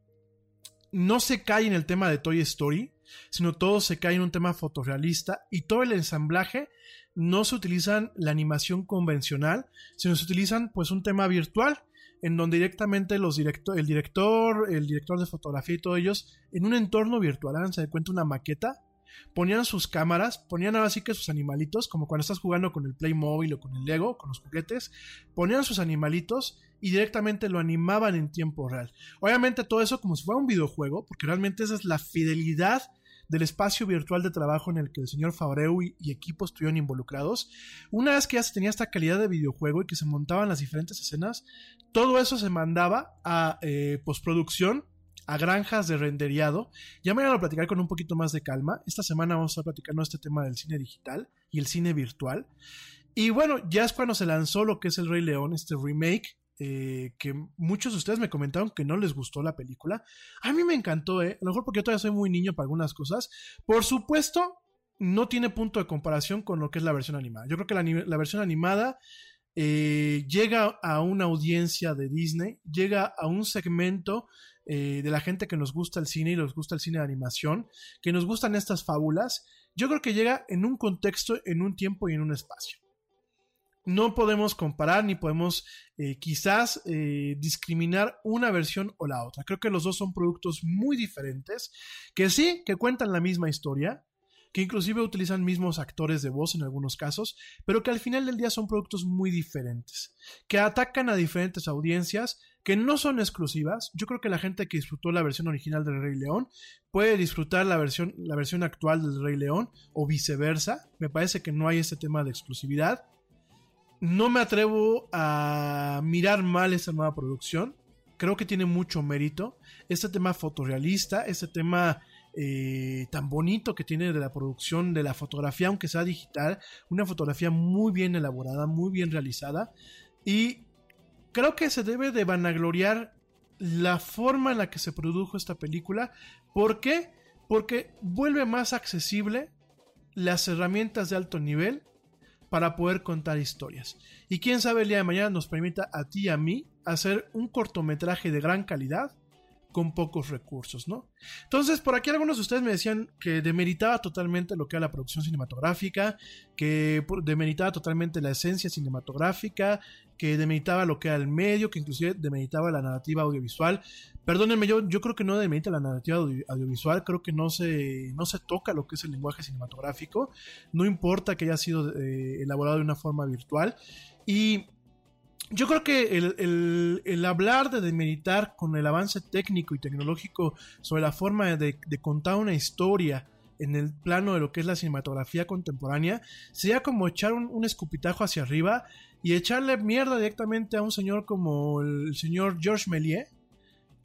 no se cae en el tema de Toy Story, sino todo se cae en un tema fotorrealista y todo el ensamblaje no se utilizan la animación convencional, sino se utilizan pues un tema virtual en donde directamente los director, el director, el director de fotografía y todos ellos, en un entorno virtual, se de cuenta una maqueta, ponían sus cámaras, ponían así que sus animalitos, como cuando estás jugando con el Playmobil o con el Lego, con los juguetes, ponían sus animalitos y directamente lo animaban en tiempo real. Obviamente todo eso como si fuera un videojuego, porque realmente esa es la fidelidad del espacio virtual de trabajo en el que el señor Fabreu y, equipo estuvieron involucrados. Una vez que ya se tenía esta calidad de videojuego y que se montaban las diferentes escenas, todo eso se mandaba a eh, postproducción a granjas de renderiado. Ya me voy a platicar con un poquito más de calma. Esta semana vamos a platicar este tema del cine digital y el cine virtual. Y bueno, ya es cuando se lanzó lo que es el Rey León, este remake. Eh, que muchos de ustedes me comentaron que no les gustó la película. A mí me encantó, ¿eh? A lo mejor porque yo todavía soy muy niño para algunas cosas. Por supuesto, no tiene punto de comparación con lo que es la versión animada. Yo creo que la, versión animada eh, llega a una audiencia de Disney, llega a un segmento eh, de la gente que nos gusta el cine y nos gusta el cine de animación, que nos gustan estas fábulas, yo creo que llega en un contexto, en un tiempo y en un espacio. No podemos comparar ni podemos eh, quizás eh, discriminar una versión o la otra. Creo que los dos son productos muy diferentes, que sí, que cuentan la misma historia, que inclusive utilizan mismos actores de voz en algunos casos, pero que al final del día son productos muy diferentes, que atacan a diferentes audiencias, que no son exclusivas. Yo creo que la gente que disfrutó la versión original del Rey León puede disfrutar la versión, la versión actual del Rey León o viceversa. Me parece que no hay este tema de exclusividad. No me atrevo a mirar mal esta nueva producción. Creo que tiene mucho mérito. Este tema fotorrealista, este tema eh, tan bonito que tiene de la producción de la fotografía, aunque sea digital, una fotografía muy bien elaborada, muy bien realizada y creo que se debe de vanagloriar la forma en la que se produjo esta película. ¿Por qué? Porque vuelve más accesible las herramientas de alto nivel para poder contar historias. Y quién sabe el día de mañana nos permita a ti y a mí hacer un cortometraje de gran calidad con pocos recursos, ¿no? Entonces, por aquí algunos de ustedes me decían que demeritaba totalmente lo que era la producción cinematográfica, que demeritaba totalmente la esencia cinematográfica, que demeritaba lo que era el medio, que inclusive demeritaba la narrativa audiovisual. Perdónenme, yo, creo que no demerita la narrativa audiovisual, creo que no se, no se toca lo que es el lenguaje cinematográfico, no importa que haya sido eh, elaborado de una forma virtual. Y yo creo que el, hablar de demeritar con el avance técnico y tecnológico sobre la forma de, contar una historia en el plano de lo que es la cinematografía contemporánea, sería como echar un, escupitajo hacia arriba y echarle mierda directamente a un señor como el señor Georges Méliès,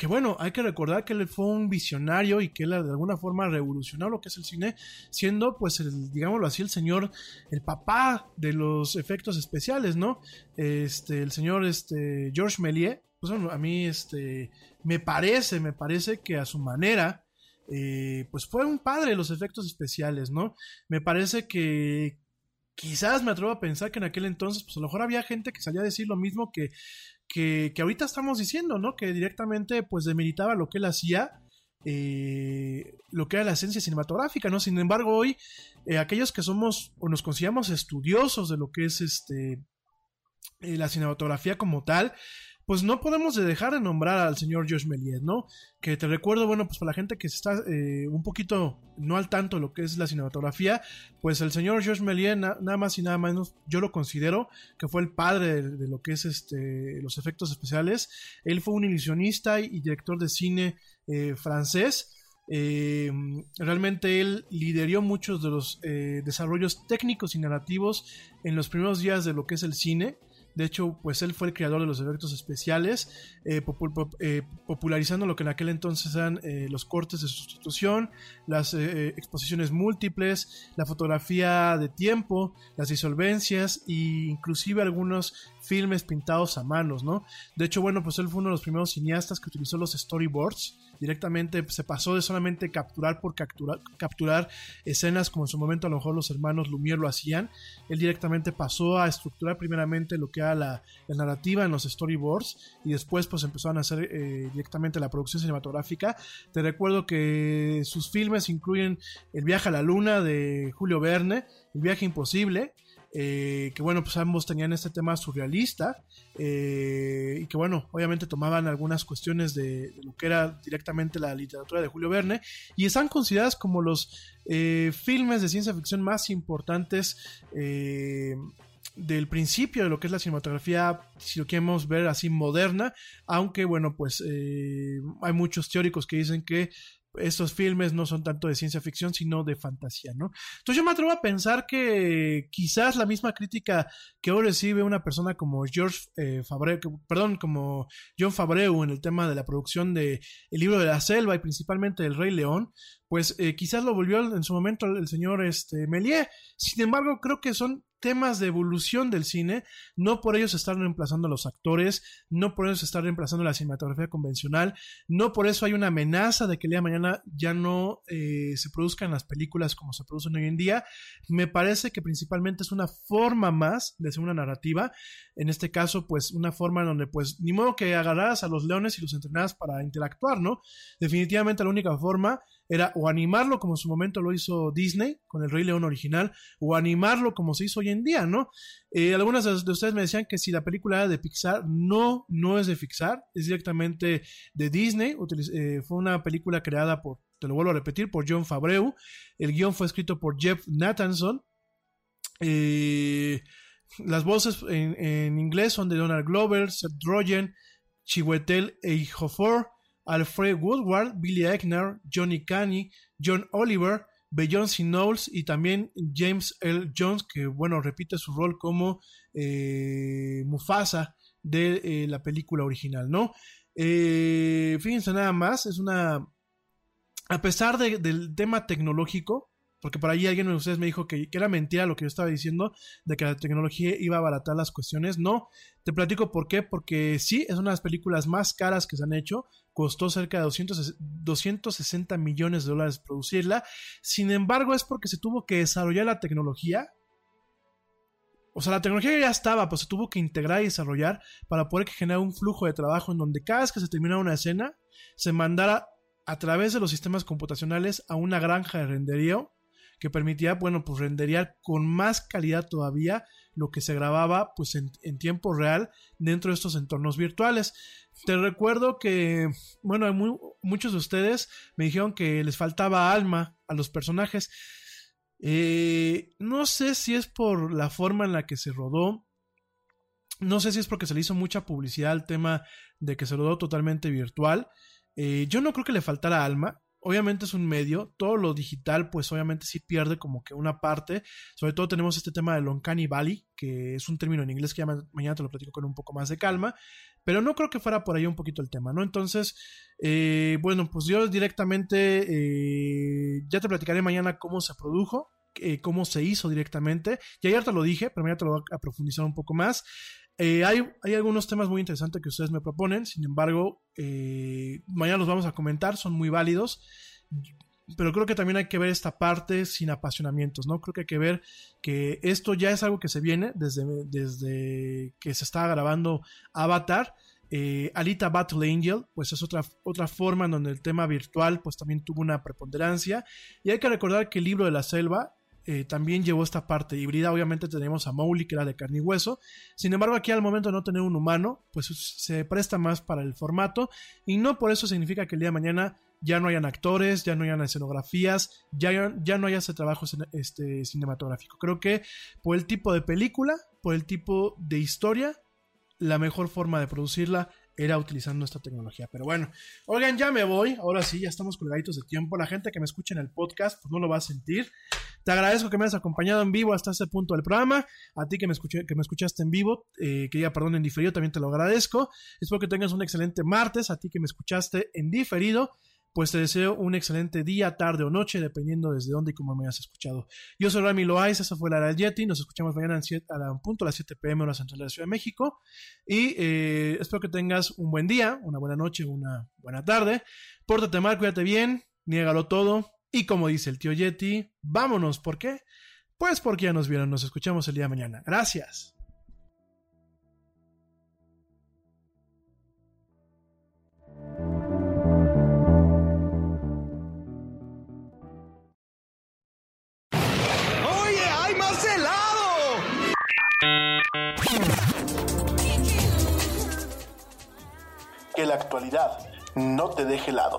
que bueno, hay que recordar que él fue un visionario y que él de alguna forma revolucionó lo que es el cine, siendo pues el, digámoslo así, el señor, el papá de los efectos especiales, ¿no? Este, el señor este, Georges Méliès, pues bueno, a mí este, me parece, me parece que a su manera, eh, pues fue un padre de los efectos especiales, ¿no? Me parece que quizás me atrevo a pensar que en aquel entonces, pues a lo mejor había gente que salía a decir lo mismo que que, ahorita estamos diciendo, ¿no? Que directamente pues demeritaba lo que él hacía, eh, lo que era la esencia cinematográfica, ¿no? Sin embargo, hoy eh, aquellos que somos o nos consideramos estudiosos de lo que es este eh, la cinematografía como tal, pues no podemos dejar de nombrar al señor Georges Méliès, ¿no? Que te recuerdo, bueno, pues para la gente que está eh, un poquito no al tanto de lo que es la cinematografía, pues el señor Georges Méliès, nada más y nada menos, yo lo considero que fue el padre de, lo que es este, los efectos especiales. Él fue un ilusionista y, director de cine eh, francés. Eh, realmente él lideró muchos de los desarrollos técnicos y narrativos en los primeros días de lo que es el cine. De hecho, pues él fue el creador de los efectos especiales, eh, eh, popularizando lo que en aquel entonces eran eh, los cortes de sustitución, las exposiciones múltiples, la fotografía de tiempo, las disolvencias e inclusive algunos filmes pintados a manos, ¿no? De hecho, bueno, pues él fue uno de los primeros cineastas que utilizó los storyboards directamente se pasó de solamente capturar por capturar, capturar escenas como en su momento a lo mejor los hermanos Lumière lo hacían. Él directamente pasó a estructurar primeramente lo que era la, narrativa en los storyboards y después pues empezaron a hacer eh, directamente la producción cinematográfica. Te recuerdo que sus filmes incluyen El viaje a la luna de Julio Verne, El viaje imposible, eh, que bueno, pues ambos tenían este tema surrealista eh, y que bueno, obviamente tomaban algunas cuestiones de, lo que era directamente la literatura de Julio Verne y están consideradas como los eh, filmes de ciencia ficción más importantes del principio de lo que es la cinematografía, si lo queremos ver así moderna, aunque bueno, pues hay muchos teóricos que dicen que estos filmes no son tanto de ciencia ficción, sino de fantasía, ¿no? Entonces yo me atrevo a pensar que quizás la misma crítica que hoy recibe una persona como George eh, Fabreu, perdón, como John Fabreu en el tema de la producción de El libro de la selva y principalmente El Rey León, pues eh, quizás lo volvió en su momento el señor este. Sin embargo, creo que son temas de evolución del cine, no por ello se están reemplazando a los actores, no por ello se está reemplazando la cinematografía convencional, no por eso hay una amenaza de que el día de mañana ya no eh, se produzcan las películas como se producen hoy en día. Me parece que principalmente es una forma más de hacer una narrativa, en este caso pues una forma en donde pues ni modo que agarraras a los leones y los entrenaras para interactuar, ¿no? Definitivamente la única forma era o animarlo como en su momento lo hizo Disney con el Rey León original, o animarlo como se hizo hoy en día, ¿no? Eh, algunas de ustedes me decían que si la película era de Pixar, no, no es de Pixar, es directamente de Disney, eh, fue una película creada por, te lo vuelvo a repetir, por John Fabreu, el guion fue escrito por Jeff Nathanson, eh, las voces en, inglés son de Donald Glover, Seth Rogen, Chiwetel Ejiofor, Alfred Woodward, Billy Eichner, Johnny Canny, John Oliver, Beyoncé Knowles y también James L. Jones, que bueno, repite su rol como eh, Mufasa de eh, la película original, ¿no? Eh, fíjense nada más, es una... A pesar del tema tecnológico, porque por ahí alguien de ustedes me dijo que, era mentira lo que yo estaba diciendo, de que la tecnología iba a abaratar las cuestiones. No, te platico por qué, porque sí, es una de las películas más caras que se han hecho, costó cerca de 200, 260 millones de dólares producirla, sin embargo es porque se tuvo que desarrollar la tecnología. O sea, la tecnología ya estaba, pues se tuvo que integrar y desarrollar para poder generar un flujo de trabajo en donde cada vez que se terminara una escena, se mandara a través de los sistemas computacionales a una granja de renderío que permitía, bueno, pues renderear con más calidad todavía lo que se grababa pues en, tiempo real dentro de estos entornos virtuales. Te recuerdo que, bueno, muchos de ustedes me dijeron que les faltaba alma a los personajes. Eh, no sé si es por la forma en la que se rodó. No sé si es porque se le hizo mucha publicidad al tema de que se rodó totalmente virtual. Eh, yo no creo que le faltara alma obviamente es un medio, todo lo digital pues obviamente sí pierde como que una parte, sobre todo tenemos este tema del Uncanny Valley, que es un término en inglés que ya mañana te lo platico con un poco más de calma, pero no creo que fuera por ahí un poquito el tema, ¿no? Entonces, eh, bueno, pues yo directamente eh, ya te platicaré mañana cómo se produjo, eh, cómo se hizo directamente. Y ayer te lo dije, pero mañana te lo voy a profundizar un poco más. Eh, hay, algunos temas muy interesantes que ustedes me proponen, sin embargo, mañana los vamos a comentar, son muy válidos, pero creo que también hay que ver esta parte sin apasionamientos, ¿no? Creo que hay que ver que esto ya es algo que se viene desde, desde que se estaba grabando Avatar. Eh, Alita Battle Angel, pues es otra, otra forma en donde el tema virtual pues también tuvo una preponderancia. Y hay que recordar que el libro de la selva eh, también llevó esta parte híbrida. Obviamente tenemos a Mowgli, que era de carne y hueso. Sin embargo, aquí al momento no tener un humano, pues se presta más para el formato. Y no por eso significa que el día de mañana ya no hayan actores, ya no hayan escenografías, ya, ya no haya ese trabajo este, cinematográfico. Creo que por el tipo de película, por el tipo de historia, la mejor forma de producirla era utilizando esta tecnología. Pero bueno, oigan, ya me voy. Ahora sí, ya estamos colgaditos de tiempo. La gente que me escucha en el podcast, pues no lo va a sentir. Te agradezco que me hayas acompañado en vivo hasta este punto del programa. A ti que me, escuché, que me escuchaste en vivo, eh, que ya perdón en diferido, también te lo agradezco. Espero que tengas un excelente martes. A ti que me escuchaste en diferido, pues te deseo un excelente día, tarde o noche, dependiendo desde dónde y cómo me hayas escuchado. Yo soy Rami Loaiz, esa fue la del Yeti. Nos escuchamos mañana a un punto a las 7 pm, hora central de la Ciudad de México. Y eh, espero que tengas un buen día, una buena noche, una buena tarde. Pórtate mal, cuídate bien, niégalo todo y como dice el tío Yeti, vámonos, ¿por qué? Pues porque ya nos vieron, nos escuchamos el día de mañana. Gracias. ¡Oye, hay más helado! Que la actualidad no te deje helado